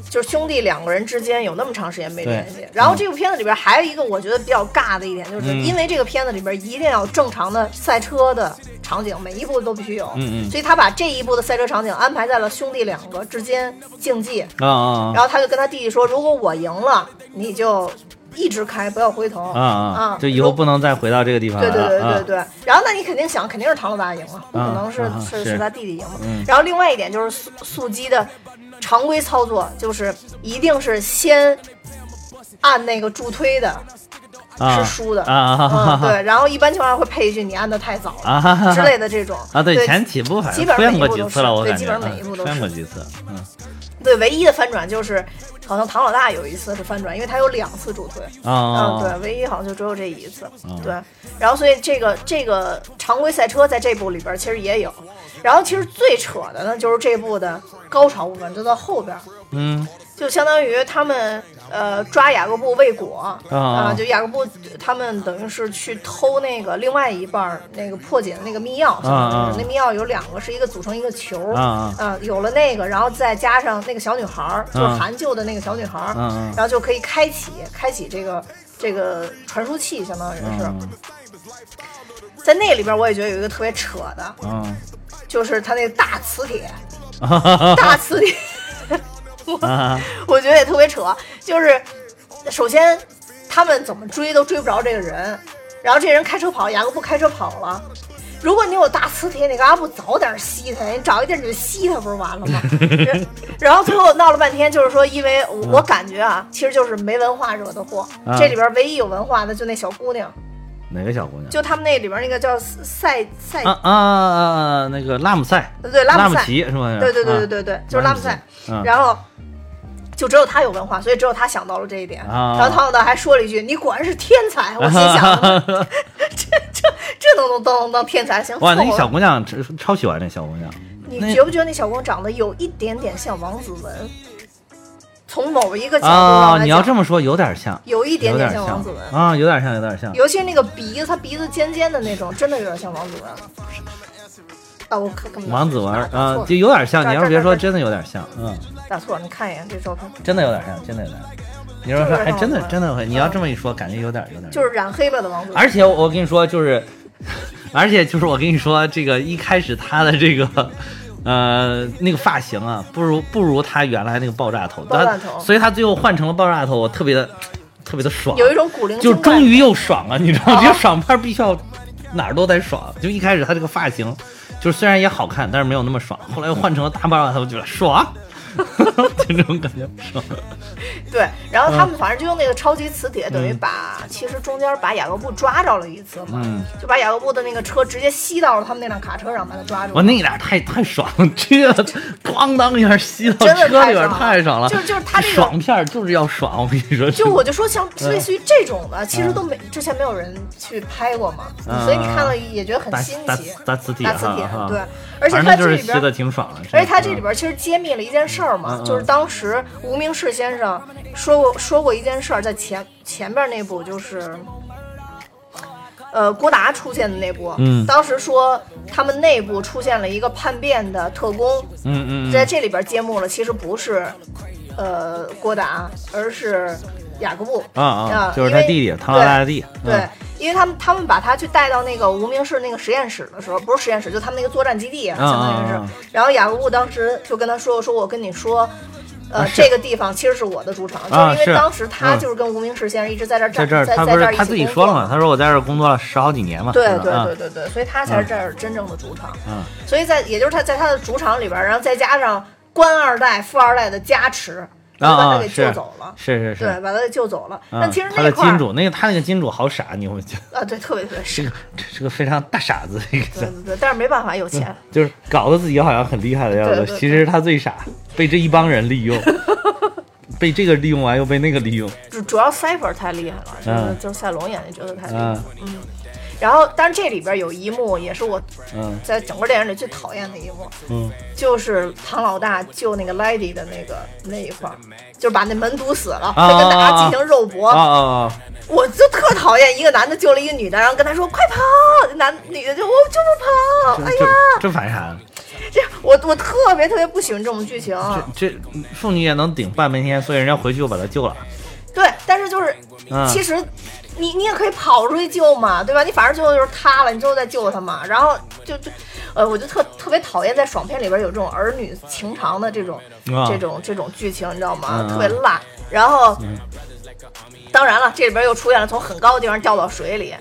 就是兄弟两个人之间有那么长时间没联系。然后这部片子里边还有一个我觉得比较尬的一点，就是嗯。因为这个片子里边一定要正常的赛车的场景，每一部都必须有，嗯嗯。所以他把这一部的赛车场景安排在了兄弟两个之间竞技，啊啊然后他就跟他弟弟说，如果我赢了，你就一直开，不要回头啊啊啊就以后不能再回到这个地方对对对对对，然后那你肯定想，肯定是唐老大赢了，不可能是、是是是他弟弟赢嘛。嗯。然后另外一点就是速速激的常规操作，就是一定是先按那个助推的。是输的，啊嗯对，然后一般情况下会配一句你按的太早了、之类的这种啊，对，前几部反基本正出现上每一部都过几次了，我感觉是对基本上每一部嗯都是出现过几次，嗯对，唯一的翻转就是好像唐老大有一次是翻转，因为他有两次助推。啊嗯，对，唯一好像就只有这一次。嗯对，然后所以这个这个常规赛车在这部里边其实也有，然后其实最扯的呢就是这部的高潮部分，就到后边，嗯就相当于他们呃抓雅各布未果啊啊，就雅各布他们等于是去偷那个另外一半儿那个破解的那个密钥，相当于那密钥有两个是一个组成一个球啊有了那个，然后再加上那个小女孩儿，就是嗯韩救的那个小女孩儿，然后就可以开启开启这个这个传输器，相当于是。嗯在那里边，我也觉得有一个特别扯的，嗯就是他那个大磁铁，啊大磁铁，啊我觉得也特别扯。就是首先他们怎么追都追不着这个人，然后这人开车跑，雅各布开车跑了。如果你有大磁铁，你干嘛不早点吸他？你找一地儿你就吸他不是完了吗？然 然后最后闹了半天，就是说，因为我我感觉啊，其实就是没文化惹的祸。啊这里边唯一有文化的就那小姑娘，哪个小姑娘？就他们那里边那个叫赛赛，啊啊啊啊！那个拉姆塞，对拉姆齐是吧？对对对啊对对对，就是拉姆塞。嗯然后就只有他有文化，所以只有他想到了这一点。啊然后唐老大还说了一句：“你果然是天才。”我心想，这这这都能当当天才，行。哇，那小姑娘超超喜欢那小姑娘，你觉不觉得那小姑娘长得有一点点像王子文？从某一个角度你要这么说有点像，有一点点点像王子文，啊，有点像，有点像。尤其是那个鼻子，他鼻子尖尖的那种，真的有点像王子文。王子文打啊，就有点像。你要是别说，真的有点像，嗯，打错了，你看一眼这照片，真的有点像，真的有点像。你说说，就是还真的真的会，你要这么一说，感觉有点有点。就是染黑了的王子文。而且我跟你说，就是，而且就是我跟你说，这个一开始他的这个。呃，那个发型啊，不如不如他原来那个爆炸头，爆炸头所以他最后换成了爆炸头，我特别的特别的爽，有一种古灵就终于又爽了，你知道吗？啊这个爽片必须要哪儿都得爽。就一开始他这个发型，就是虽然也好看，但是没有那么爽。后来又换成了大爆炸头，我觉得爽，就 这种感觉爽。对，然后他嗯们反正就用那个超级磁铁，等于把其实中间把雅各布抓着了一次嘛，嗯就把雅各布的那个车直接吸到了他们那辆卡车上，把他抓住我。那点儿太太爽了，这咣当一下吸到车里边太太爽了。就就是他这个爽片就是要爽，我跟你说。就我就说像嗯类似于这种的，其实都没之前没有人去拍过嘛，嗯所以你看了也觉得很新奇。大磁铁打磁铁，哈对，而且他这里边的挺爽的。而且他这嗯。里边其实揭秘了一件事儿嘛，嗯嗯。就是当时无名氏先生说过说过一件事儿，在前前边那部就是，呃，郭达出现的那部，嗯。当时说他们内部出现了一个叛变的特工，嗯嗯嗯，在这里边揭幕了，其实不是呃郭达，而是雅各布啊啊，就是他弟弟唐老大的弟。对嗯，因为他们他们把他去带到那个无名氏那个实验室的时候，不是实验室，就他们那个作战基地相当于是。然后雅各布当时就跟他说：“说我跟你说，呃，这个地方其实是我的主场，啊就是因为当时他嗯就是跟无名氏先生一直在这儿在站，这儿他不是在在这儿一他自己说了嘛？他说我在这儿工作了十好几年嘛。对对对对对，所以他才是这儿真正的主场。嗯所以在也就是他在他的主场里边儿，然后再加上官二代、富二代的加持，把啊啊他给救是走了。是是是。对，把他给救走了。嗯但其实他那块儿的金主，那个他那个金主好傻，你会觉得啊，对，特别特别是傻。个是个非常大傻子，一个对对对，但是没办法，有钱。就是搞得自己好像很厉害的样子，其实他最傻，被这一帮人利用，被这个利用完又被那个利用，主主要 Cypher 太厉害了，就是、嗯就是赛龙演的角色太厉害了。嗯然后，但是这里边有一幕也是我嗯在整个电影里最讨厌的一幕，嗯就是唐老大救那个 Lady 的那个那一块儿，就是把那门堵死了，啊跟大家进行肉搏。啊啊啊！我就特讨厌一个男的救了一个女的，然后跟他说快跑，男女的就我就不跑，哎呀，真烦啥？这我我特别特别不喜欢这种剧情。这妇女也能顶半边天，所以人家回去又把他救了。对，但是就是，嗯其实你你也可以跑出去救嘛，对吧？你反正最后就是他了，你最后再救他嘛。然后就就，呃，我就特特别讨厌在爽片里边有这种儿女情长的这种、啊这种这种剧情，你知道吗？特别烂。然后。当然了，这里边又出现了从很高的地方掉到水里，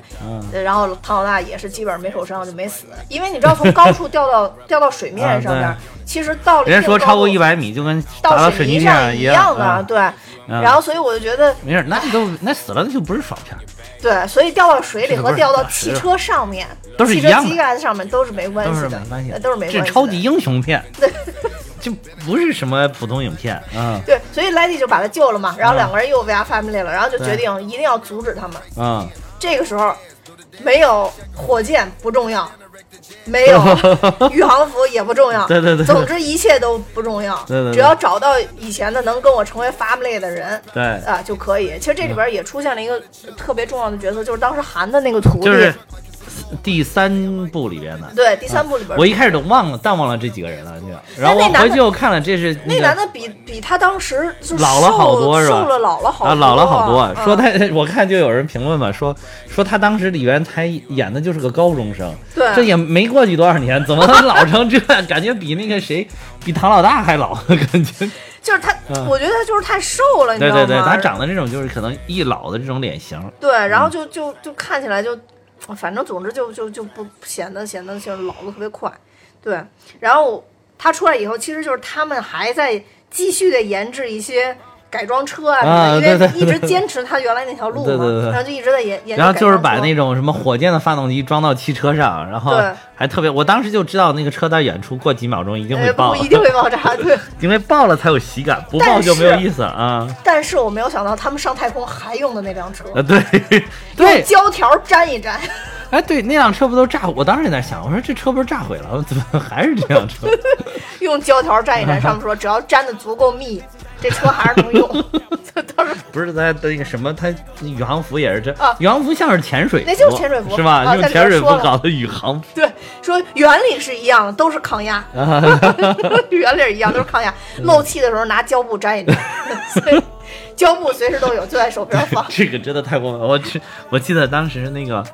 然后唐老大也是基本上没受伤就没死，因为你知道从高处掉到 掉到水面上边，啊其实到了一人家说超过定高度一百米就跟打到水泥泥上一样的，啊对。嗯。然后所以我就觉得，没事，那都那死了那就不是爽片儿，对，所以掉到水里和掉到汽车上面，都是汽车一样的。机盖子上面都是没关都系的，是没关系的，呃都是没关系超级英雄片，对。就不是什么普通影片，嗯。对，所以莱迪就把他救了嘛，然后嗯两个人又 VR family 了，然后就决定一定要阻止他们。嗯，这个时候，没有火箭不重要，没有 宇航服也不重要，对对对对。总之一切都不重要，对对对。只要找到以前的能跟我成为 family 的人，对。啊就可以。其实这里边也出现了一个特别重要的角色，就是当时韩的那个徒弟，就是第三部里边的。对第三部里边，我一开始都忘了，淡忘了这几个人了，就然后我回去我看了，这是个那男的比比他当时就老了好多是吧？瘦了老了好多啊，老了好多。啊说他，我看就有人评论嘛，说说他当时里边才演的就是个高中生，对这也没过去多少年，怎么能老成这？感觉比那个谁，比唐老大还老，感觉。就是他，嗯我觉得他就是太瘦了，你知道吗？对对对，他长得这种就是可能一老的这种脸型，对，然嗯后就就就看起来就，反正总之就就就不显得显得就是老的特别快，对。然后他出来以后，其实就是他们还在继续的研制一些改装车啊什么因为一直坚持他原来那条路嘛，对对对对然后就一直在研研制然后就是把那种什么火箭的发动机装到汽车上，然后对还特别，我当时就知道那个车在远处过几秒钟一定会呃爆不，一定会爆炸，对。因为爆了才有喜感，不爆就没有意思了啊。但是我没有想到他们上太空还用的那辆车，啊，对用 对，胶条粘一粘。哎，对，那辆车不都炸？我当时也在想，我说这车不是炸毁了，怎么还是这辆车？用胶条粘一粘，上面说只要粘的足够密，这车还是能用。当时不是在那个什么，它宇航服也是这，啊宇航服像是潜水服，那就是潜水服是吧？用潜水服搞的宇航服，对说原理是一样的，都是抗压，啊原理一样，都是抗压。嗯 漏气的时候拿胶布粘一粘，所以胶布随时都有，就在手边放。这个真的太过分了。我去，我记得当时那个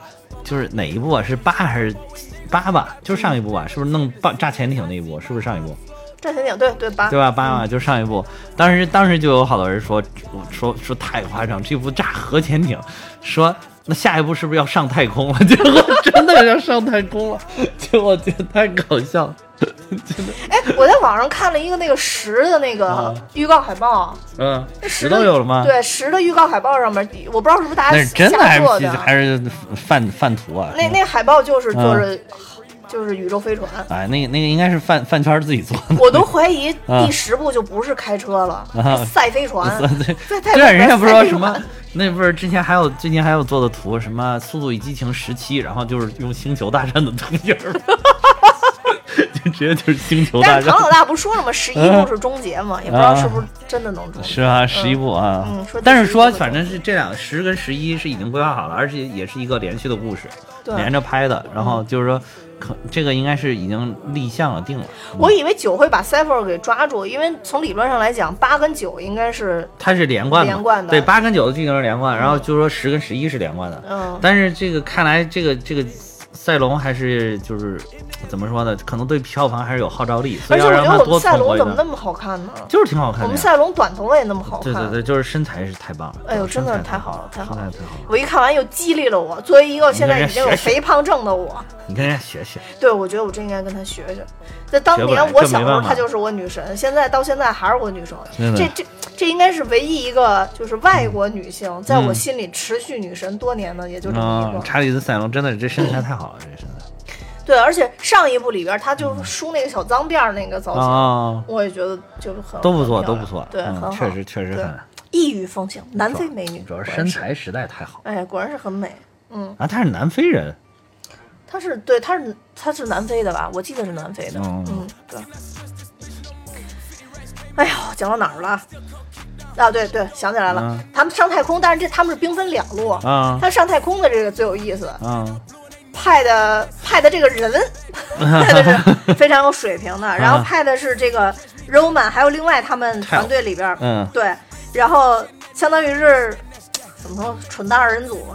就是哪一部啊？是八还是八吧？就是上一部吧？是不是弄爆炸潜艇那一部？是不是上一部？战潜艇，对对八，对吧？八嘛，就上一部，当时当时就有好多人说说说太夸张，这部炸核潜艇，说那下一步是不是要上太空了？结果真的要上太空了，结果我觉得太搞笑了。真的哎，我在网上看了一个那个十的那个啊预告海报，嗯，那十都有了吗？，对，十的预告海报上面，我不知道是不是大家那是真的还是瞎做的，还是范范图啊？那那海报就是嗯做着就是宇宙飞船，哎，那个那个应该是饭饭圈自己做的。我都怀疑 啊第十部就不是开车了，啊赛飞船，对 在太空对，人家不是说什么，那不是之前还有最近还有做的图，什么《速度与激情》十七，然后就是用星球大战的图片儿，就直接就是星球大战但是唐，老大不说了吗？十一部是终结嘛，也不知道是不是真的能终结。是啊？十一部啊，嗯说但是说反正是这两十跟十一是已经规划好了，而且也是一个连续的故事，对连着拍的，然后就是说可这个应该是已经立项了定了，我以为九会把 Cypher 给抓住，因为从理论上来讲，八跟九应该是它是连贯的，连贯的。对，八跟九的剧情是连贯，然后就是说十跟十一是连贯的，嗯。但是这个看来这个这个赛龙还是就是怎么说呢？可能对票房还是有号召力，所以而且我觉要让它多得我们赛。龙怎么那么好看呢？就是挺好看的。我们赛龙短头发也那么好看。对对对，就是身材是太棒了。哎呦真的是太好了太好了太好了。我一看完又激励了我，作为一个现在已经有肥胖症的我，你跟人家学学，对我觉得我真应该跟他学学。在当年我小时候她就是我女神，现在到现在还是我女神。这这这应该是唯一一个就是外国女性在我嗯心里持续女神多年的，也就这么一嗯，个。查理斯赛隆真的这身材太好了，这身材。对，而且上一部里边她就梳那个小脏辫儿那个造型，哦，我也觉得就是很都不错，都不错。对，确实确实很，异域风情，南非美女，主要是身材实在太好哎，果然是很美。嗯，啊。她是南非人，她是对，她是她是南非的吧？我记得是南非的。嗯嗯，对。哎呦，讲到哪儿了？啊，对对，想起来了，嗯。他们上太空，但是这他们是兵分两路。啊。他上太空的这个最有意思，啊。派的派的这个人，派的是非常有水平的，然后派的是这个 Roman，还有另外他们团队里边儿，嗯，对，然后相当于是怎么说，蠢蛋二人组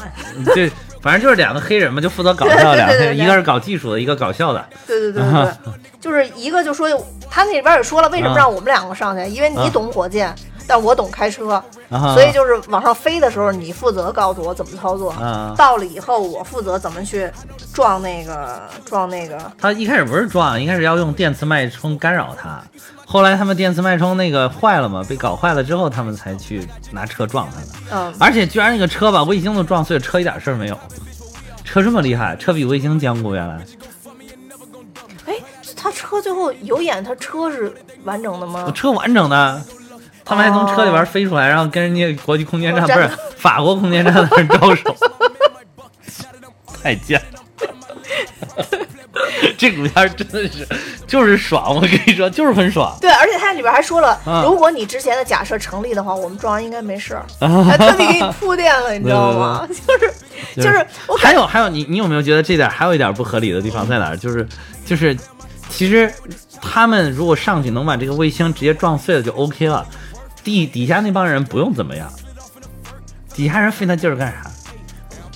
反正就是两个黑人嘛，就负责搞笑，对对两个对对 一个是搞技术的，一个搞笑的。对对对对对，就是一个就说他那里边也说了，为什么啊让我们两个上去？因为你啊懂火箭，但我懂开车，啊所以就是往上飞的时候，你负责告诉我怎么操作。啊到了以后，我负责怎么去撞那个撞那个。他一开始不是撞，一开始要用电磁脉冲干扰他，后来他们电磁脉冲那个坏了嘛，被搞坏了之后，他们才去拿车撞他的。嗯，而且居然那个车把卫星都撞碎了，车一点事儿没有。车这么厉害，车比卫星坚固，原来哎，他车最后有演他车是完整的吗？车完整的，他们还从车里边飞出来，然后跟人家国际空间站不是法国空间站的人 招手，太贱了。这股片真的是就是爽，我跟你说就是很爽。对，而且它里边还说了，啊如果你之前的假设成立的话，我们撞完应该没事儿，还特地给你铺垫了，你知道吗？就是就是我还有还有，你你有没有觉得这点还有一点不合理的地方在哪儿？就是就是，其实他们如果上去能把这个卫星直接撞碎了就 OK 了，地底下那帮人不用怎么样，底下人费那劲儿干啥？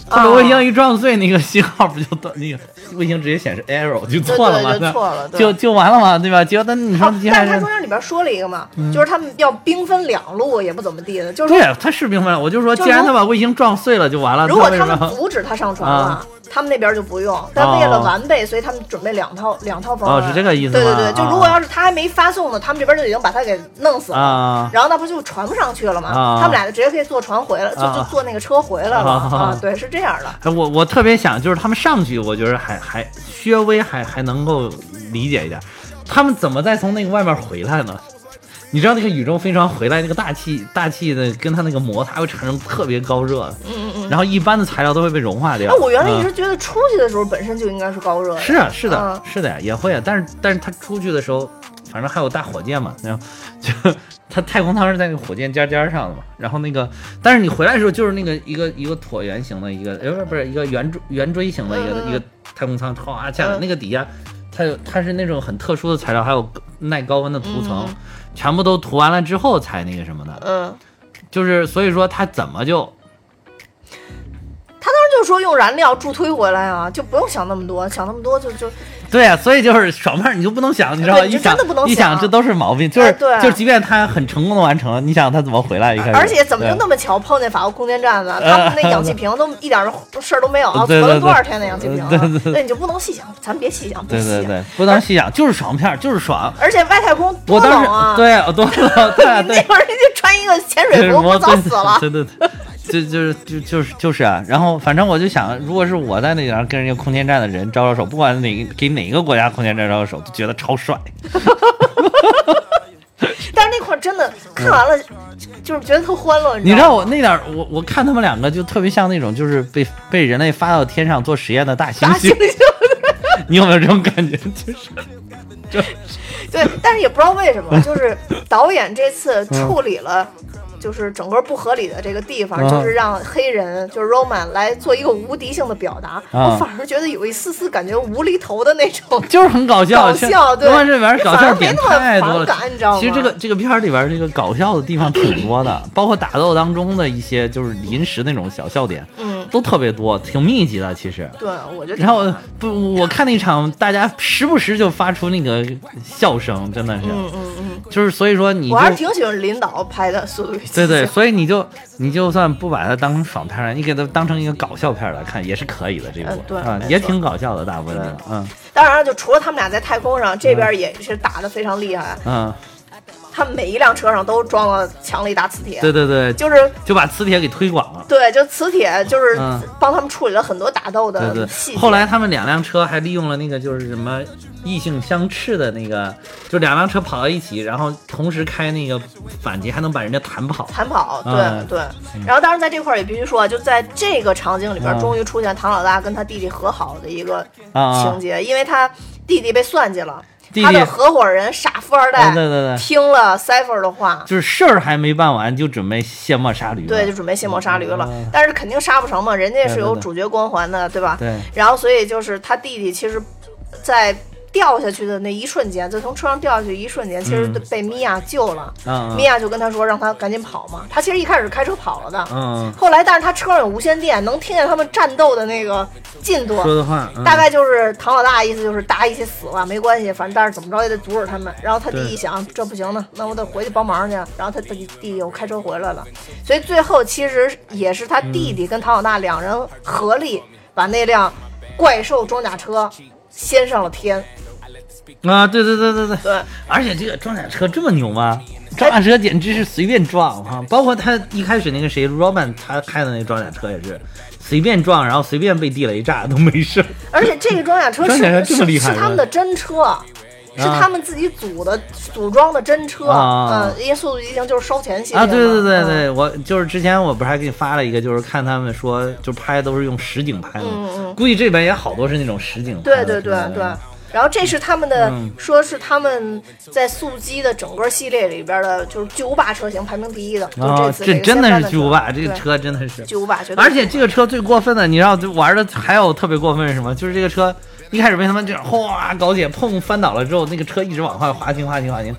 他把啊卫星一撞碎，那个信号不就断？那个卫星直接显示 error 就错了嘛？对对就错了就就完了嘛，对吧？结果他但是他中，间里边说了一个嘛，就是他们要兵分两路，也不怎么地的，就是说对，他是明白了。我就说，既然他把卫星撞碎了就完了，如果他？们阻止他上船了啊，他们那边就不用。但为了完备，所以他们准备两套两套方案。哦是这个意思对对对，就如果要是他还没发送呢，他们这边就已经把他给弄死了。啊然后那不就传不上去了吗？啊他们俩就直接可以坐船回来，就啊就坐那个车回来了啊啊。对，是这样的。哎，我我特别想，就是他们上去，我觉得还还稍微还还能够理解一点，他们怎么再从那个外面回来呢？你知道那个宇宙飞船回来，那个大气大气的跟它那个摩擦会产生特别高热，嗯嗯嗯。然后一般的材料都会被融化掉。那我原来一嗯直觉得出去的时候本身就应该是高热的。是啊，是的，嗯是的呀，也会啊。但是但是它出去的时候，反正还有大火箭嘛，然后就它太空舱是在那个火箭尖尖上的嘛。然后那个，但是你回来的时候就是那个一个一个椭圆形的一个，呃，不是不是一个圆锥圆锥形的一个、一个太空舱，唰下来，嗯那个底下它有它是那种很特殊的材料，还有耐高温的涂层，嗯全部都涂完了之后才那个什么的，嗯，就是所以说他怎么就他当时就就说用燃料助推回来啊，就不用想那么多，想那么多就就对啊，所以就是爽片儿你就不能想，你知道吧？你一想就真的不能想一想这都是毛病，就是哎对就是，即便他很成功的完成了，你想他怎么回来一开始？而且怎么就那么巧碰见法国空间站呢？呃他们那氧气瓶都一点儿事儿都没有 存了多少天的氧气瓶啊对对对？那你就不能细想，咱别细想。对对对，不能细想，就是爽片儿，就是爽。而且外太空多冷啊！对我多冷，对。那会儿人家穿一个潜水服，早死了？对对对，就就是就就是就是啊，然后反正我就想，如果是我在那边跟人家空间站的人招招手，不管哪给哪个国家空间站招招手，都觉得超帅。但是那块儿真的看完了，就是觉得特欢乐，你知知道我那点儿，我我看他们两个就特别像那种就是被被人类发到天上做实验的大猩猩猩，猩，你有没有这种感觉？就是 对，但是也不知道为什么，就是导演这次处理了。就是整个不合理的这个地方，嗯就是让黑人就是 Roman 来做一个无敌性的表达，啊我反而觉得有一丝丝感觉无厘头的那种 就是很搞笑，搞笑对因为这里边搞笑点太多了你知道。吗其实这个这个片儿里边这个搞笑的地方挺多的，包括打斗当中的一些就是临时那种小笑点，嗯，都特别多，挺密集的。其实，对，我觉得然后不，我看那场大家时不时就发出那个笑声，真的是，嗯嗯嗯，就是所以说你我还是挺喜欢领导拍的《速度与对对，所以你就你就算不把它当成爽片儿，你给它当成一个搞笑片儿来看也是可以的。这部嗯对啊，也挺搞笑的，大部分的，嗯当然了，就除了他们俩在太空上，这边也是打的非常厉害。嗯，他们每一辆车上都装了强力大磁铁，对对对，就是就把磁铁给推广了。对，就磁铁就是嗯。帮他们处理了很多打斗对对。的细，节。后来他们两辆车还利用了那个就是什么异性相斥的那个，就两辆车跑到一起，然后同时开那个反击，还能把人家弹跑。弹跑，对、嗯。对。然后当然在这块儿也必须说，就在这个场景里边，嗯。终于出现唐老大跟他弟弟和好的一个情节，因为他弟弟被算计了，弟弟他的合伙人傻富二代，对对对对听了 Cipher 的话。就是事儿还没办完，就准备卸磨杀驴了。对，就准备卸磨杀驴了，嗯但是肯定杀不成嘛，人家是有主角光环的，对吧？对然后所以就是他弟弟其实，在掉下去的那一瞬间，就从车上掉下去一瞬间，其实嗯被米娅救了。米娅就跟他说，让他赶紧跑嘛。他其实一开始开车跑了的，嗯，后来但是他车上有无线电，能听见他们战斗的那个进度。说的话，嗯大概就是唐老大意思就是大家一起死了没关系，反正但是怎么着也得阻止他们。然后他弟对一想这不行呢，那我得回去帮忙去。然后他弟弟又开车回来了，所以最后其实也是他弟弟跟唐老大两人合力把那辆怪兽装甲车掀上了天。啊，对对对对对。对，而且这个装甲车这么牛吗？装甲车简直是随便撞哈、包括他一开始那个谁，Robin 他开的那个装甲车也是随便撞，然后随便被地雷炸都没事儿。而且这个装甲车 是是是他们的真车。是他们自己组的组装的真车，啊嗯，因为《速度与激情》就是烧钱系列啊，对对对嘛对，我就是之前我不是还给你发了一个，就是看他们说就拍都是用实景拍的，嗯嗯估计这边也好多是那种实景拍的。对对对对。然后这是他们的，嗯说是他们在速激的整个系列里边的，就是巨无霸车型排名第一的，就啊，这真的是巨无霸，这个车真的是。巨无霸，而且这个车最过分的，你知道，就玩的还有特别过分是什么？就是这个车一开始被他们这样哗搞铁碰翻倒了之后，那个车一直往外滑行滑行滑行。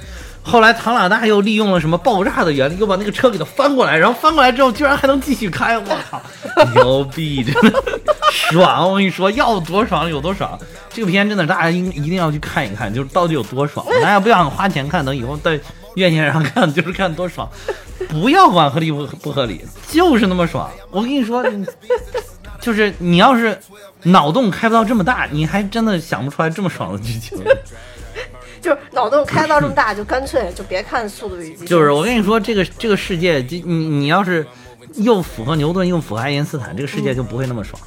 后来唐老大又利用了什么爆炸的原理，又把那个车给它翻过来，然后翻过来之后居然还能继续开，我靠，牛逼，真的爽！我跟你说，要多爽有多爽。这个片真的大家应一定要去看一看，就是到底有多爽。大家不想花钱看，等以后在院线上看，就是看多爽。不要管合理不不合理，就是那么爽。我跟你说，就是你要是脑洞开不到这么大，你还真的想不出来这么爽的剧情。就是脑洞开到这么大，就干脆就别看《速度与激情》。就是我跟你说，这个这个世界，这你你要是又符合牛顿又符合爱因斯坦，这个世界就不会那么爽。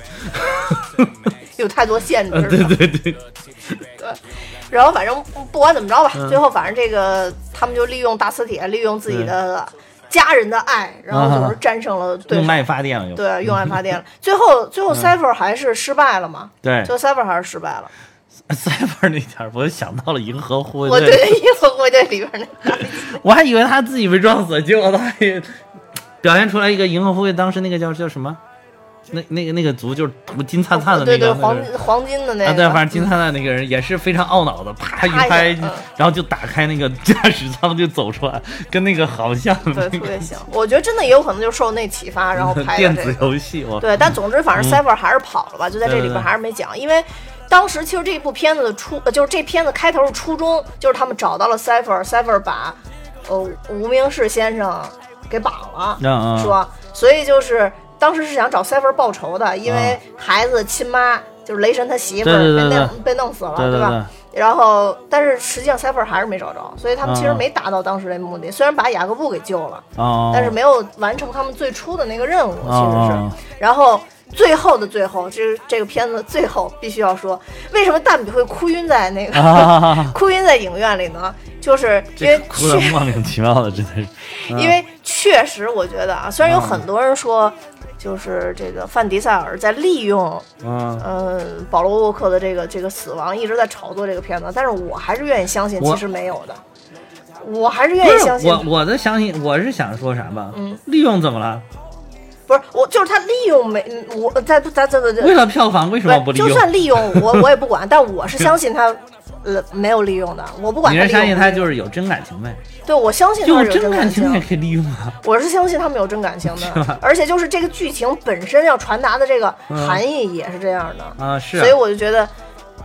有太多限制呃，了。对对对，然后反正不管怎么着吧，嗯最后反正这个他们就利用大磁铁，利用自己的家人的爱，然后就是战胜了对手。用爱发电了又。对，用爱发电了。最后，最后 Cipher 还是失败了嘛？对最后 Cipher 还是失败了。塞班那点儿，我就想到了银河护卫我对队，银河护卫队里边那，我还以为他自己被撞死，结果他也表现出来一个银河护卫当时那个叫叫什么，那那个那个族就是涂金灿灿的那对对，个黄金黄金的那啊，个，对，反正金灿灿那个人也是非常懊恼的，啪一拍嗯，然后就打开那个驾驶舱就走出来，跟那个好像特别像。我觉得真的也有可能就受那启发，然后拍的 电子。游戏，我对，但总之反正 Cypher 还是跑了吧，就在这里边还是没讲，因为当时其实这部片子的初，呃就是这片子开头的初衷就是他们找到了 Cypher，Cypher 把呃无名氏先生给绑了，嗯嗯说，所以就是当时是想找 Cypher 报仇的，因为孩子亲妈就是雷神他媳妇被弄被弄死了，对对吧？然后，但是实际上 Cypher 还是没找着，所以他们其实嗯没达到当时的目的。虽然把雅各布给救了，哦，但是没有完成他们最初的那个任务，其实是。哦然后最后的最后，就是这个片子最后必须要说，为什么蛋比会哭晕在那个、啊，哭晕在影院里呢？就是因为这哭的，莫名其妙的，真的是，嗯 因为确实我觉得啊，虽然有很多人说。就是这个范迪塞尔在利用，嗯，呃，保罗沃克的这个这个死亡一直在炒作这个片子，但是我还是愿意相信，其实没有的，我还是愿意相信我我的相信，我是想说啥吧？嗯，利用怎么了？不是我，就是他利用没嗯我在在在在为了票房为什么不利就？算利用 我我也不管，但我是相信他，呃，没有利用的，我不管你。是相信他就是有真感情呗？对，我相信他有是有真感情也情，可以利用啊。我是相信他们有真感情的，而且就是这个剧情本身要传达的这个嗯含义也是这样的，啊，是啊所以我就觉得。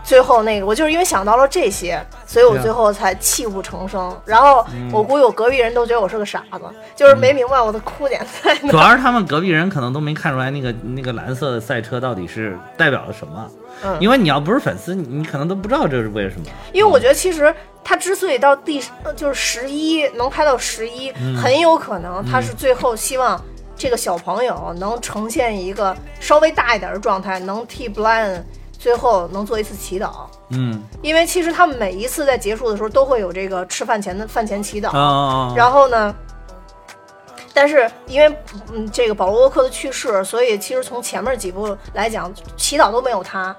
最后那个，我就是因为想到了这些，所以我最后才泣不成声。然后嗯我估计我隔壁人都觉得我是个傻子，就是没明白我的哭点在哪。主要是他们隔壁人可能都没看出来那个那个蓝色的赛车到底是代表了什么，嗯因为你要不是粉丝，你你可能都不知道这是为什么。因为我觉得其实他之所以到第呃就是十一能拍到十一、嗯很有可能他是最后希望这个小朋友能呈现一个稍微大一点的状态，能替 Brian 最后能做一次祈祷。嗯因为其实他们每一次在结束的时候都会有这个吃饭前的饭前祈祷，啊，然后呢。但是因为嗯这个保罗沃克的去世，所以其实从前面几部来讲，祈祷都没有他。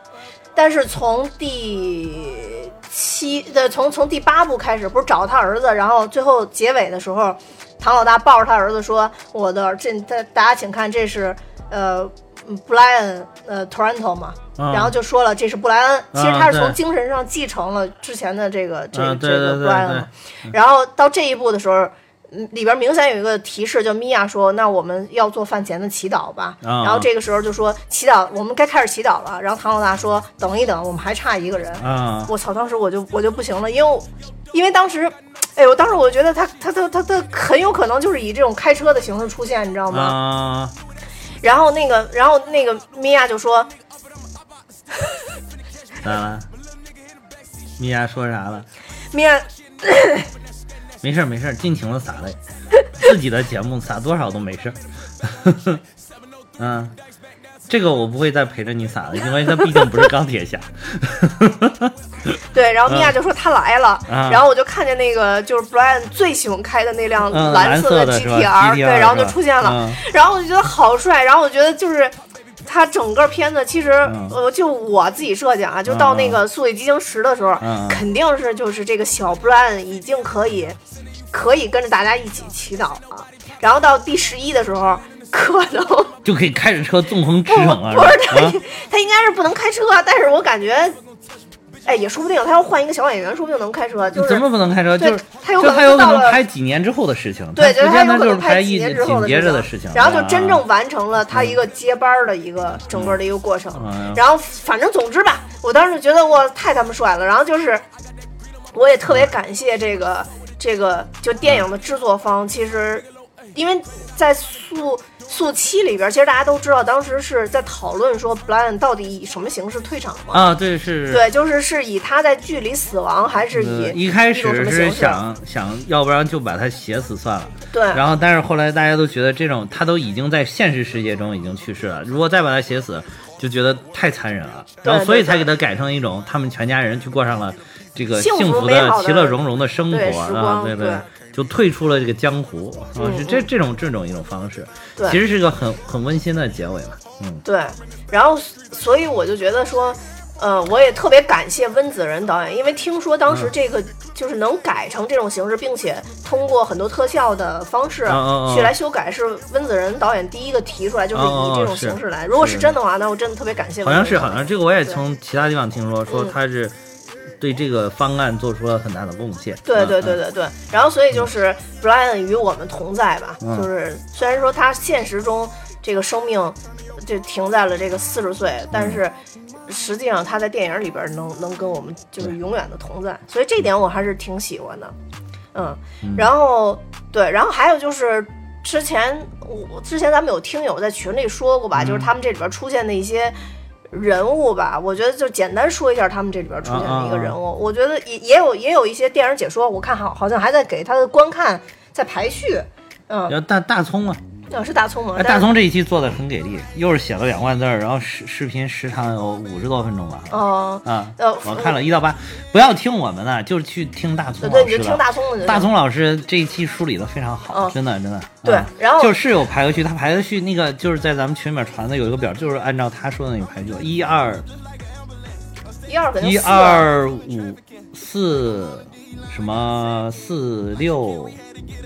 但是从第七的从从第八部开始，不是找他儿子，然后最后结尾的时候，唐老大抱着他儿子说：“我的这大大家请看，这是呃嗯布莱恩呃 Toronto 嘛。”嗯然后就说了这是布莱恩，其实他是从精神上继承了之前的这个这嗯这个布莱恩嘛。然后到这一步的时候，嗯里边明显有一个提示，就米娅说：“那我们要做饭前的祈祷吧。啊然后这个时候就说：“祈祷，我们该开始祈祷了。”然后唐老大说：“等一等，我们还差一个人。啊，我操！当时我就我就不行了，因为因为当时，哎呦，当时我觉得他他他他他很有可能就是以这种开车的形式出现，你知道吗？啊，然后那个然后那个米娅就说 咋了？米娅说啥了？：“米娅，没事儿没事儿，尽情的撒泪，自己的节目撒多少都没事儿。嗯，这个我不会再陪着你撒了，因为他毕竟不是钢铁侠。对，然后米娅就说他来了，啊然后我就看见那个就是 Brian 最喜欢开的那辆嗯蓝色的 GTR，GTR 对，然后就出现了，嗯然后我就觉得好帅，然后我觉得就是。他整个片子其实，嗯。呃，就我自己设想啊，就到那个《速度与激情十》的时候，肯定是就是这个小 Brian 已经可以，可以跟着大家一起祈祷了。然后到第十一的时候，可能就可以开着车纵横驰骋了，不是他，他应该是不能开车，但是我感觉，哎，也说不定，他要换一个小演员，说不定能开车。就是怎么不能开车？对就是他有可能到了能拍几年之后的事情，对，就是他有可能拍一几年之后紧接着的事事情，然后就啊真正完成了他一个接班儿的一个整个的一个过程。嗯然后反正总之吧，我当时觉得哇，太他妈帅了。然后就是，我也特别感谢这个这个就电影的制作方，其实因为在速速七里边，其实大家都知道，当时是在讨论说 Brian 到底以什么形式退场嘛。啊，对是，对，就是是以他在剧里死亡，还是呃以一开始是想想要不然就把他写死算了，对，然后但是后来大家都觉得这种他都已经在现实世界中已经去世了，如果再把他写死，就觉得太残忍了，对然后所以才给他改成一种他们全家人去过上了这个幸福的其乐融融的生活时啊，光对。对就退出了这个江湖啊，嗯是这这种这种一种方式，对。其实是个很很温馨的结尾嘛，嗯对，然后所以我就觉得说，呃，我也特别感谢温子仁导演，因为听说当时这个就是能改成这种形式，并且通过很多特效的方式去来修改，是温子仁导演第一个提出来，就是以这种形式来。如果是真的话，那我真的特别感谢好像是。好像这个我也从其他地方听说，说嗯。他是对这个方案做出了很大的贡献。对对嗯对对对，然后所以就是 Brian 与我们同在吧，嗯。就是虽然说他现实中这个生命就停在了这个四十岁，但是实际上他在电影里边能能跟我们就是永远的同在，所以这点我还是挺喜欢的，嗯，然后对，然后还有就是。之前我之前咱们有听友在群里说过吧，就是他们这里边出现的一些人物吧，我觉得就简单说一下他们这里边出现的一个人物。我觉得也也有也有一些电影解说，我看好好像还在给他的观看在排序。嗯，要大大葱啊，嗯，是大葱吗？大葱这一期做的很给力，又是写了两万字儿，然后视视频时长有五十多分钟吧。哦，啊，呃我看了一到八，不要听我们的，就是去听大葱对对，你。就听大葱的。大葱老师这一期梳理的非常好，嗯真的真的。对嗯然后就是有排个序，他排个序那个就是在咱们群里面传的有一个表，就是按照他说的那个排序，一二一二一四二五四什么四六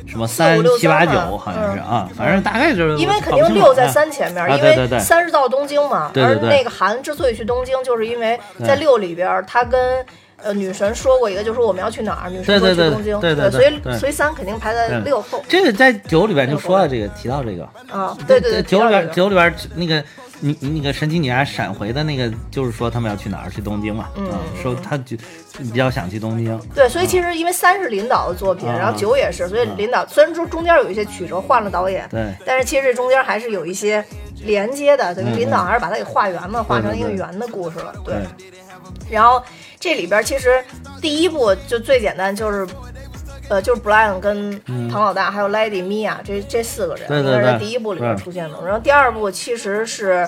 什么三六七八九，好像是嗯。啊，反正大概就是因为肯定六在啊三前面，啊因为三是到东京嘛，对对对。而那个韩之所以去东京，就是因为在六里边，他跟呃女神说过一个，就说我们要去哪儿，女神说去东京，对对对所以所以三肯定排在六后。这个在九里边就说了这个提到这个，啊，对对对，九里边九里边那个你你那个神奇女侠闪回的那个，就是说他们要去哪儿？去东京嘛，嗯啊说他就比较想去东京，对，所以其实因为三是领导的作品，啊然后九也是，所以领导虽然说中间有一些曲折，换了导演，对但是其实这中间还是有一些连接的，等于嗯领导还是把它给画圆了，画成一个圆的故事了。对，对然后这里边其实第一部就最简单，就是。呃，就是 Brian 跟唐老大还有 Lady Mia 这这四个人，嗯对对应该是在第一部里面出现的。然后第二部其实是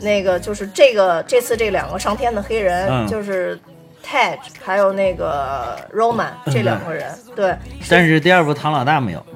那个，就是这个这次这两个上天的黑人，嗯就是 Tej 还有那个 Roman 这两个人。对，但是第二部唐老大没有，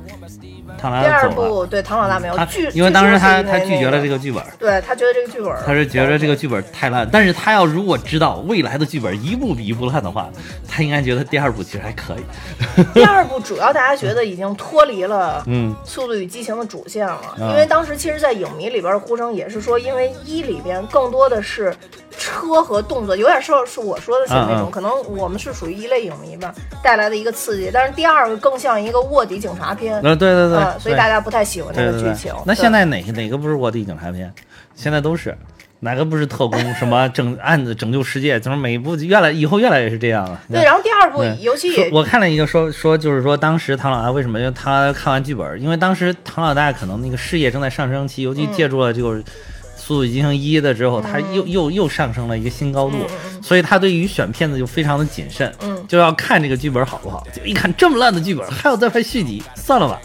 唐老第二部对唐老大没有他剧，因为当时他他拒绝了这个剧本。对他觉得这个剧本，他是觉得这个剧本太烂，但是他要如果知道未来的剧本一部比一部烂的话，他应该觉得第二部其实还可以。第二部主要大家觉得已经脱离了嗯《速度与激情》的主线了，啊因为当时其实，在影迷里边的呼声也是说，因为一里边更多的是车和动作，有点是是我说的像那种，嗯嗯可能我们是属于一类影迷吧，带来的一个刺激。但是第二个更像一个卧底警察片，呃，对对对，嗯，所以大家不太喜欢那对对对个剧情。对那现在哪个哪个不是卧底警察片？现在都是。哪个不是特工？什么 拯案子拯救世界？怎么每一部越来以后越来越是这样了？对，然后第二部对尤其也我看了一个说说，就是说当时唐老大为什么？因为他看完剧本，因为当时唐老大可能那个事业正在上升期，尤其嗯借助了就是《速度与激情一》的之后，他又又又上升了一个新高度，所以他对于选片子就非常的谨慎，嗯就要看这个剧本好不好。就一看这么烂的剧本，还要再拍续集，算了吧。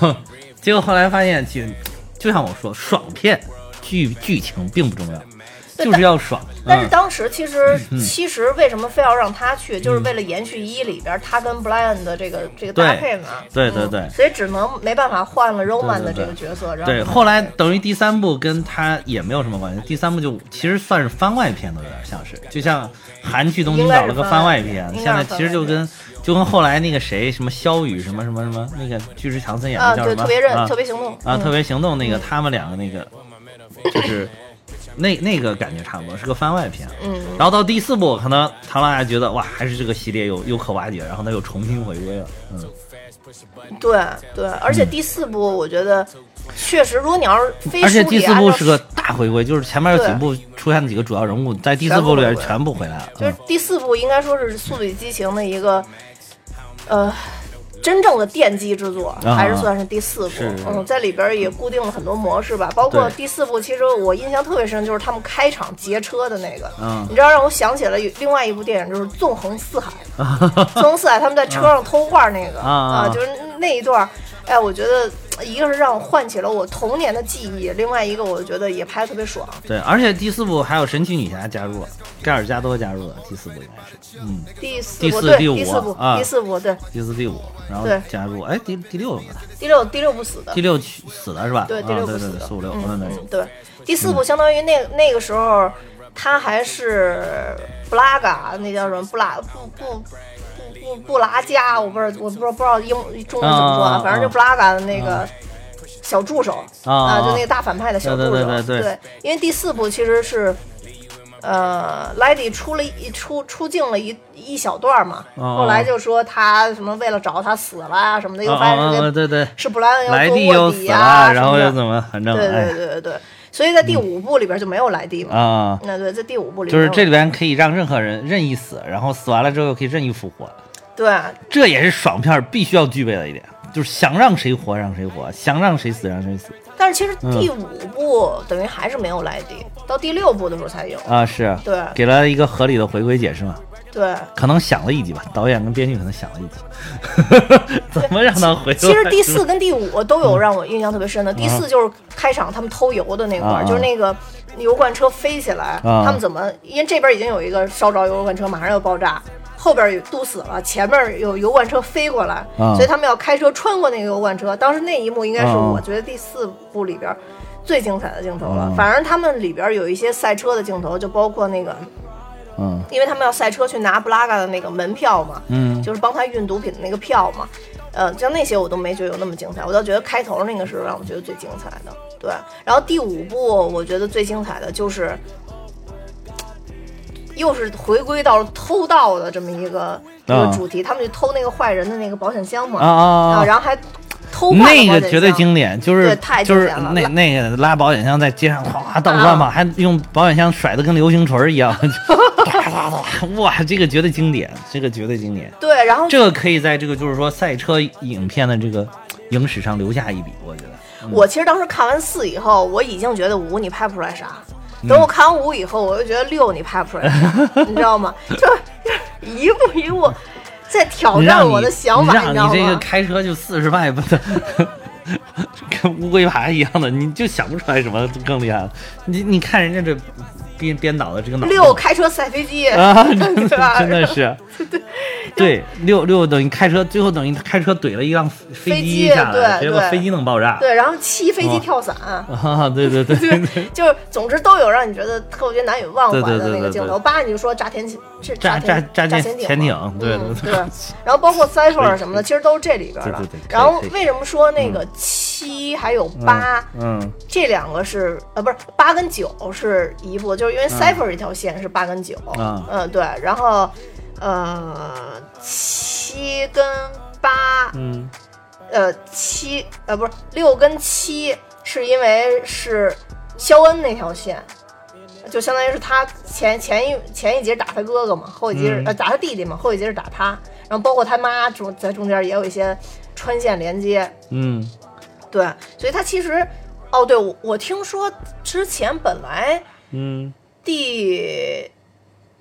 结果后来发现，就就像我说，爽片剧剧情并不重要，就是要爽。嗯但是当时其实其实为什么非要让他去，就是为了延续一里边他跟 Brian 的这个这个搭配嘛。嗯对对对所以只能没办法换了 Roman 的这个角色。然后对，后来等于第三部跟他也没有什么关系，第三部就其实算是番外篇的，有点像是，就像韩剧东京找了个番外篇，现在其实就跟就跟后来那个谁什么肖宇什么什么什么那个巨石强森演的叫什么特别认啊特别行动啊嗯特别行动那个他们两个那个就是。那那个感觉差不多是个番外篇，嗯，然后到第四部，可能唐老大觉得哇，还是这个系列有有可挖掘，然后他又重新回归了，嗯，对对，而且第四部我觉得确实，如果你要是非而且第四部是个大回归，就是前面有几部出现的几个主要人物，在第四部里边全部回来了。就是嗯。第四部应该说是《速度与激情》的一个，呃，真正的奠基之作，啊还是算是第四部。嗯，在里边也固定了很多模式吧，包括第四部，其实我印象特别深，就是他们开场劫车的那个，嗯。你知道让我想起了另外一部电影，就是《纵横四海》。纵横四海他们在车上偷画那个。啊就是那一段儿，哎，我觉得一个是让我唤起了我童年的记忆，另外一个我觉得也拍的特别爽。对，而且第四部还有神奇女侠加入了，盖尔加多加入了，第四部应该是，嗯，第四部对第四第五第四部啊第四部对第四第五，然后对加入，哎，第第六个，第六第六部死的第。六去死了是吧？对，第啊对对对，六部死的，四五六，嗯嗯，对，第四部相当于那那个时候，他还是布拉嘎，那叫什么布拉布布布布布拉加，我不知道我不知道不知道英中文怎么说啊啊啊反正就布拉嘎的那个小助手啊就那个大反派的小助手。对对对对对因为第四部其实是。呃，莱迪出了一出出镜了一一小段嘛，哦后来就说他什么为了找他死了啊什么的，又啊发现是布莱恩要做卧底呀、然后什么的又怎么，反正对对哎对对对，所以在第五部里边就没有莱蒂嘛。啊，那对，在第五部里就是这里边可以让任何人任意死，然后死完了之后又可以任意复活，对这也是爽片必须要具备的一点，就是想让谁活让谁活，想让谁死让谁死但是其实嗯第五部等于还是没有莱蒂，到第六部的时候才有。啊，是对给了一个合理的回归解释嘛。对，可能想了一集吧，导演跟编剧可能想了一集，怎么让他回来？其实第四跟第五都有让我印象特别深的。第四就是开场他们偷油的那块就是那个油罐车飞起来，啊他们怎么？因为这边已经有一个烧着油罐车，马上要爆炸。后边有堵死了，前面有油罐车飞过来，啊所以他们要开车穿过那个油罐车。当时那一幕应该是啊我觉得第四部里边最精彩的镜头了。啊反正他们里边有一些赛车的镜头，就包括那个，嗯因为他们要赛车去拿布拉嘎的那个门票嘛，嗯就是帮他运毒品的那个票嘛。呃，像那些我都没觉得有那么精彩，我倒觉得开头那个是让我觉得最精彩的。对，然后第五部我觉得最精彩的就是，又是回归到了偷盗的这么一个、一个主题，他们去偷那个坏人的那个保险箱嘛，啊！然后还偷那个绝对经典，就是对太就是经典了那那个拉保险箱在街上哗哗到处乱跑，还用保险箱甩的跟流星锤一样，哒哒哒！哇，这个绝对经典，这个绝对经典，对，然后这个可以在这个就是说赛车影片的这个影史上留下一笔，我觉得。我其实当时看完四以后，我已经觉得五你拍不出来啥。等我看完五以后，我就觉得六你拍不出来啥，你知道吗？就就 一步一步在挑战我的想法，你让知道你这个？开车就四十迈不的，跟乌龟爬一样的，你就想不出来什么更厉害的。你你看人家这编编导的这个脑六开车赛飞机，啊，真的对吧真的是，对对六六等于开车，最后等于开车怼了一辆飞飞机下来，对对结果飞机能爆炸。对，然后七飞机哦跳伞，啊，对对对对，就是总之都有让你觉得特别难以忘怀的那个镜头。八你就说炸天是炸炸炸炸潜潜艇对嗯对对。然后包括 cipher 什么的，其实都是这里边的对对对。然后为什么说那个七还有八？嗯这两个是呃，不是八跟九是一部，就是因为 cipher 这条线是八跟九，嗯。嗯对，然后呃七跟八，嗯。呃七呃不是六跟七是因为是肖恩那条线，就相当于是他前前一前一节打他哥哥嘛，后一节是、嗯。呃打他弟弟嘛，后一节是打他，然后包括他妈中在中间也有一些穿线连接，嗯。对，所以他其实，哦，对我我听说之前本来嗯第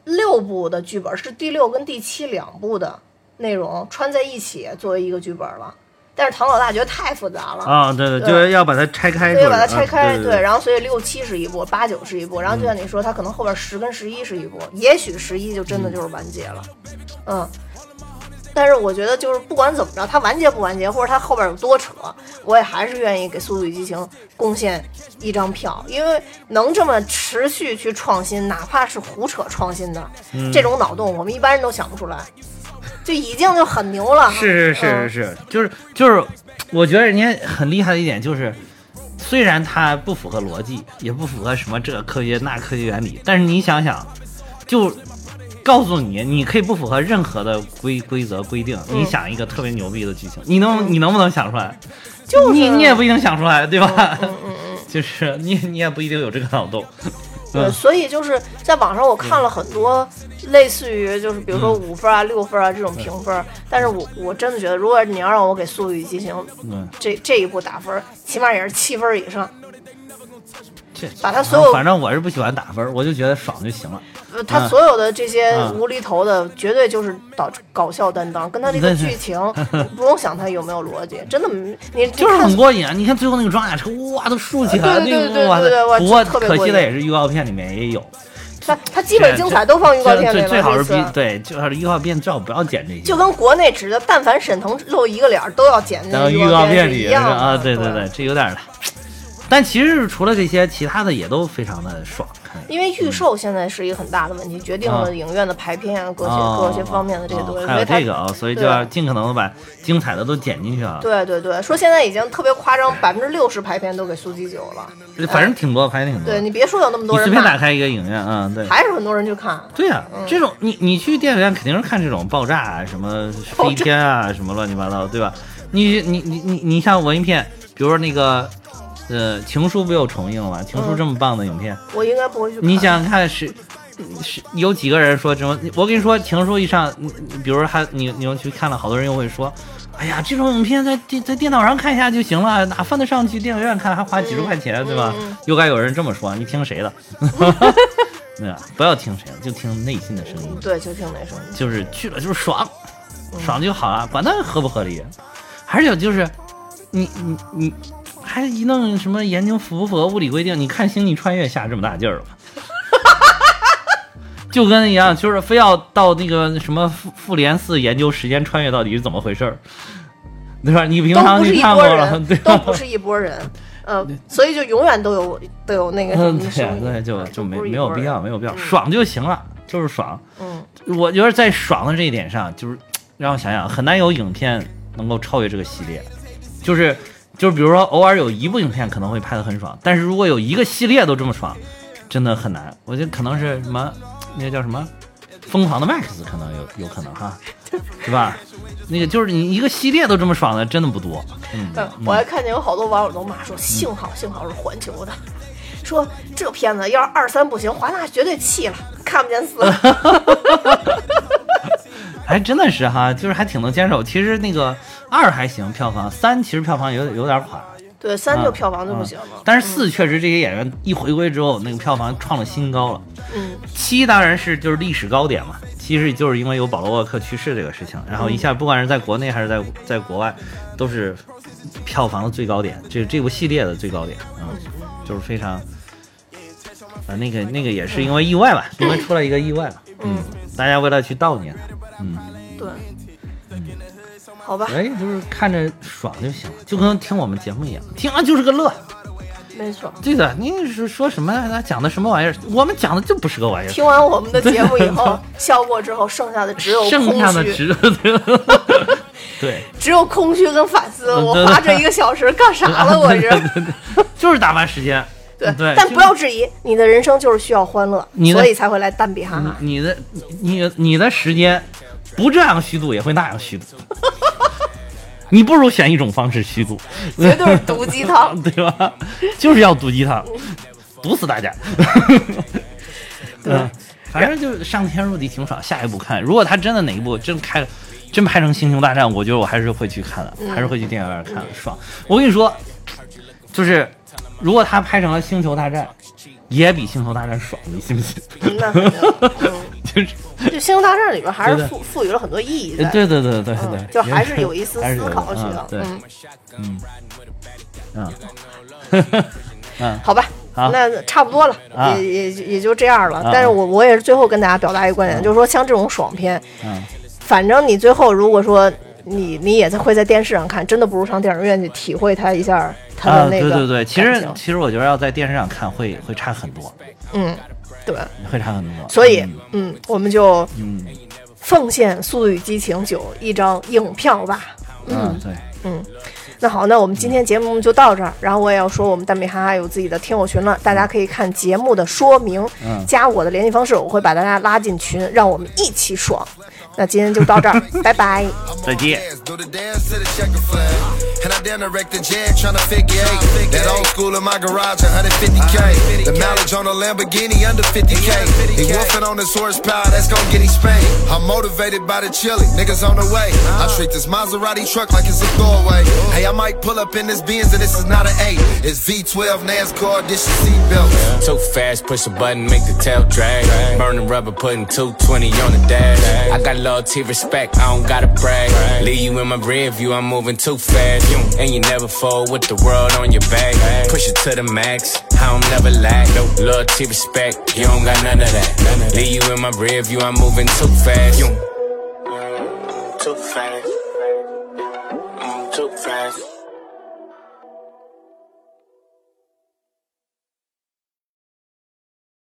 六部的剧本是第六跟第七两部的内容穿在一起作为一个剧本了，但是唐老大觉得太复杂了。啊，对对，对就是要把它拆开，所以把它拆开，啊对然后所以六七是一部，八九是一部，然后就像你说，它可能后边十跟十一是一部，也许十一就真的就是完结了，嗯。但是我觉得就是不管怎么着，它完结不完结，或者它后边有多扯，我也还是愿意给《速度与激情》贡献一张票，因为能这么持续去创新，哪怕是胡扯创新的、嗯这种脑洞，我们一般人都想不出来，就已经就很牛了。是是是嗯是是，就是就是，我觉得人家很厉害的一点就是，虽然它不符合逻辑，也不符合什么这科学那科学原理，但是你想想，就告诉你，你可以不符合任何的规规则规定，嗯你想一个特别牛逼的剧情，你能你能不能想出来？就是你你也不一定想出来，对吧？嗯嗯嗯。就是你你也不一定有这个脑洞。对，嗯所以就是在网上我看了很多类似于就是比如说五分啊、六分啊这种评分，但是我我真的觉得，如果你要让我给《速度与激情》嗯，这这一部打分，起码也是七分以上。这把他所有反正我是不喜欢打分，我就觉得爽就行了。呃，他嗯所有的这些嗯无厘头的，绝对就是导搞笑担当，跟他这个剧情不用想他有没有逻辑，真的没你你就是很过瘾啊！你看最后那个装甲车，哇，都竖起来了，对对对对对哇不过可惜的也是预告片里面也有，他他基本精彩都放预告片里了，最最好是比对，最好是预告片最好不要剪这些，就跟国内指的但凡沈腾露一个脸都要剪进然后预告告片里一样啊，对对对对，这有点儿但其实除了这些，其他的也都非常的爽。因为预售现在是一个很大的问题，决定了影院的排片啊，各些哦各些方面的这些东西。哦还有这个啊，所以就要尽可能的把精彩的都剪进去啊。对对对，说现在已经特别夸张，百分之六十排片都给苏鸡九了。反正挺多，排挺多。对你别说有那么多人，随便打开一个影院，啊，对。还是很多人去看。对呀、嗯这种你你去电影院肯定是看这种爆炸啊，什么飞天啊，什么乱七八糟，对吧？你你你你你像文艺片，比如说那个呃《情书》不又重映了吗？《情书》这么棒的影片，我应该不会去。你想想看是。是有几个人说什么？我跟你说，《情书》一上，比如说他，你你又去看了，好多人又会说，哎呀，这种影片在电在电脑上看一下就行了，哪犯得上去电影院看，还花几十块钱，对吧？又该有人这么说，你听谁的？对吧？不要听谁的，就听内心的声音。对，就听那声音。就是去了就是爽，爽就好了，管它合不合理。还是有就是，你你你还一弄什么研究符不符合物理规定？你看《星际穿越》下这么大劲儿了吗？就跟一样，就是非要到那个什么复复联四研究时间穿越到底是怎么回事儿，对吧？你平常你看过了？都不是一拨人，呃，所以就永远都有都有那个什嗯，么对对，就就没没有必要，没有必要，爽就行了，就是爽。嗯，我觉得在爽的这一点上，就是让我想想，很难有影片能够超越这个系列。就是就是，比如说偶尔有一部影片可能会拍得很爽，但是如果有一个系列都这么爽，真的很难。我觉得可能是什么，那个叫什么，疯狂的 Max 可能有有可能哈，是吧？那个就是你一个系列都这么爽的，真的不多。嗯，嗯，我还看见有好多网友都骂说，幸好幸好是环球的，说这片子要是二三不行，华纳绝对气了，看不见四。还真的是哈，就是还挺能坚守。其实那个二还行，票房三其实票房有点有点垮。对，三就嗯票房就不行了。但是四确实这些演员一回归之后，那个票房创了新高了。嗯，七当然是就是历史高点嘛，其实就是因为有保罗沃克去世这个事情，然后一下不管是在国内还是在在国外，都是票房的最高点，这这部系列的最高点，嗯，就是非常，啊那个那个也是因为意外吧，因为出了一个意外嘛，嗯，大家为了去悼念他，嗯，对，好吧，哎，就是看着爽就行了，就跟听我们节目一样，听完就是个乐。没错。对的，你是说什么？他讲的什么玩意儿？我们讲的就不是个玩意儿。听完我们的节目以后，笑过之后，剩下的只有剩下的空虚，只有对，只有空虚跟反思。我花这一个小时干啥了？我对是 就是打发时间。对对，但不要质疑，你的人生就是需要欢乐，你所以才会来蛋比哈哈。你你的你你的时间不这样虚度，也会那样虚度。你不如选一种方式虚度，绝对是毒鸡汤。对吧？就是要毒鸡汤，毒死大家。对嗯，反正就是上天入地挺爽。下一步看，如果他真的哪一部真开，真拍成《星球大战》，我觉得我还是会去看的，嗯还是会去电影院看的，爽。我跟你说，就是如果他拍成了《星球大战》，也比《星球大战》爽，你信不信？嗯那肯定，嗯，就是，就《星球大战》里边还是赋赋予了很多意义在，对对对对对嗯，就还是有一丝思考去的，嗯对，嗯，嗯，嗯，好吧。那差不多了，啊。也也也就这样了。啊。但是我我也是最后跟大家表达一个观点，就是说像这种爽片，嗯。反正你最后如果说你你也在会在电视上看，真的不如上电影院去体会他一下它啊，的那个对对对，其实其实我觉得要在电视上看会会差很多，嗯，对，会差很多。所以嗯嗯，我们就嗯奉献《速度与激情九》一张影票吧。嗯对。那好，那我们今天节目就到这儿。然后我也要说，我们蛋米哈哈有自己的听友群了，大家可以看节目的说明，嗯加我的联系方式，我会把大家拉进群，让我们一起爽。那今天就到这儿，拜拜。再见。And I the figure eight. That old school in my garage, 150k. The mileage on a Lamborghini under 50k. He wolfing on his horsepower, that's gonna get him spanked. I'm motivated by the chili, niggas on the way. I treat this Maserati truck like it's a throwaway. Hey, I might pull up in this Benz and this is not an A. It's V12 NASCAR, this is seatbelt. Too fast, push a button, make the tail drag. Burning rubber, putting 220 on the dash. I got loyalty, respect, I don't gotta brag. Leave you in my rear view, I'm moving too fast. And you never fall with the world on your back. Push it to the max, I don't never lack. No loyalty, respect, you don't got none of that. Leave you in my rear view, I'm moving too fast. Too fast. So fast.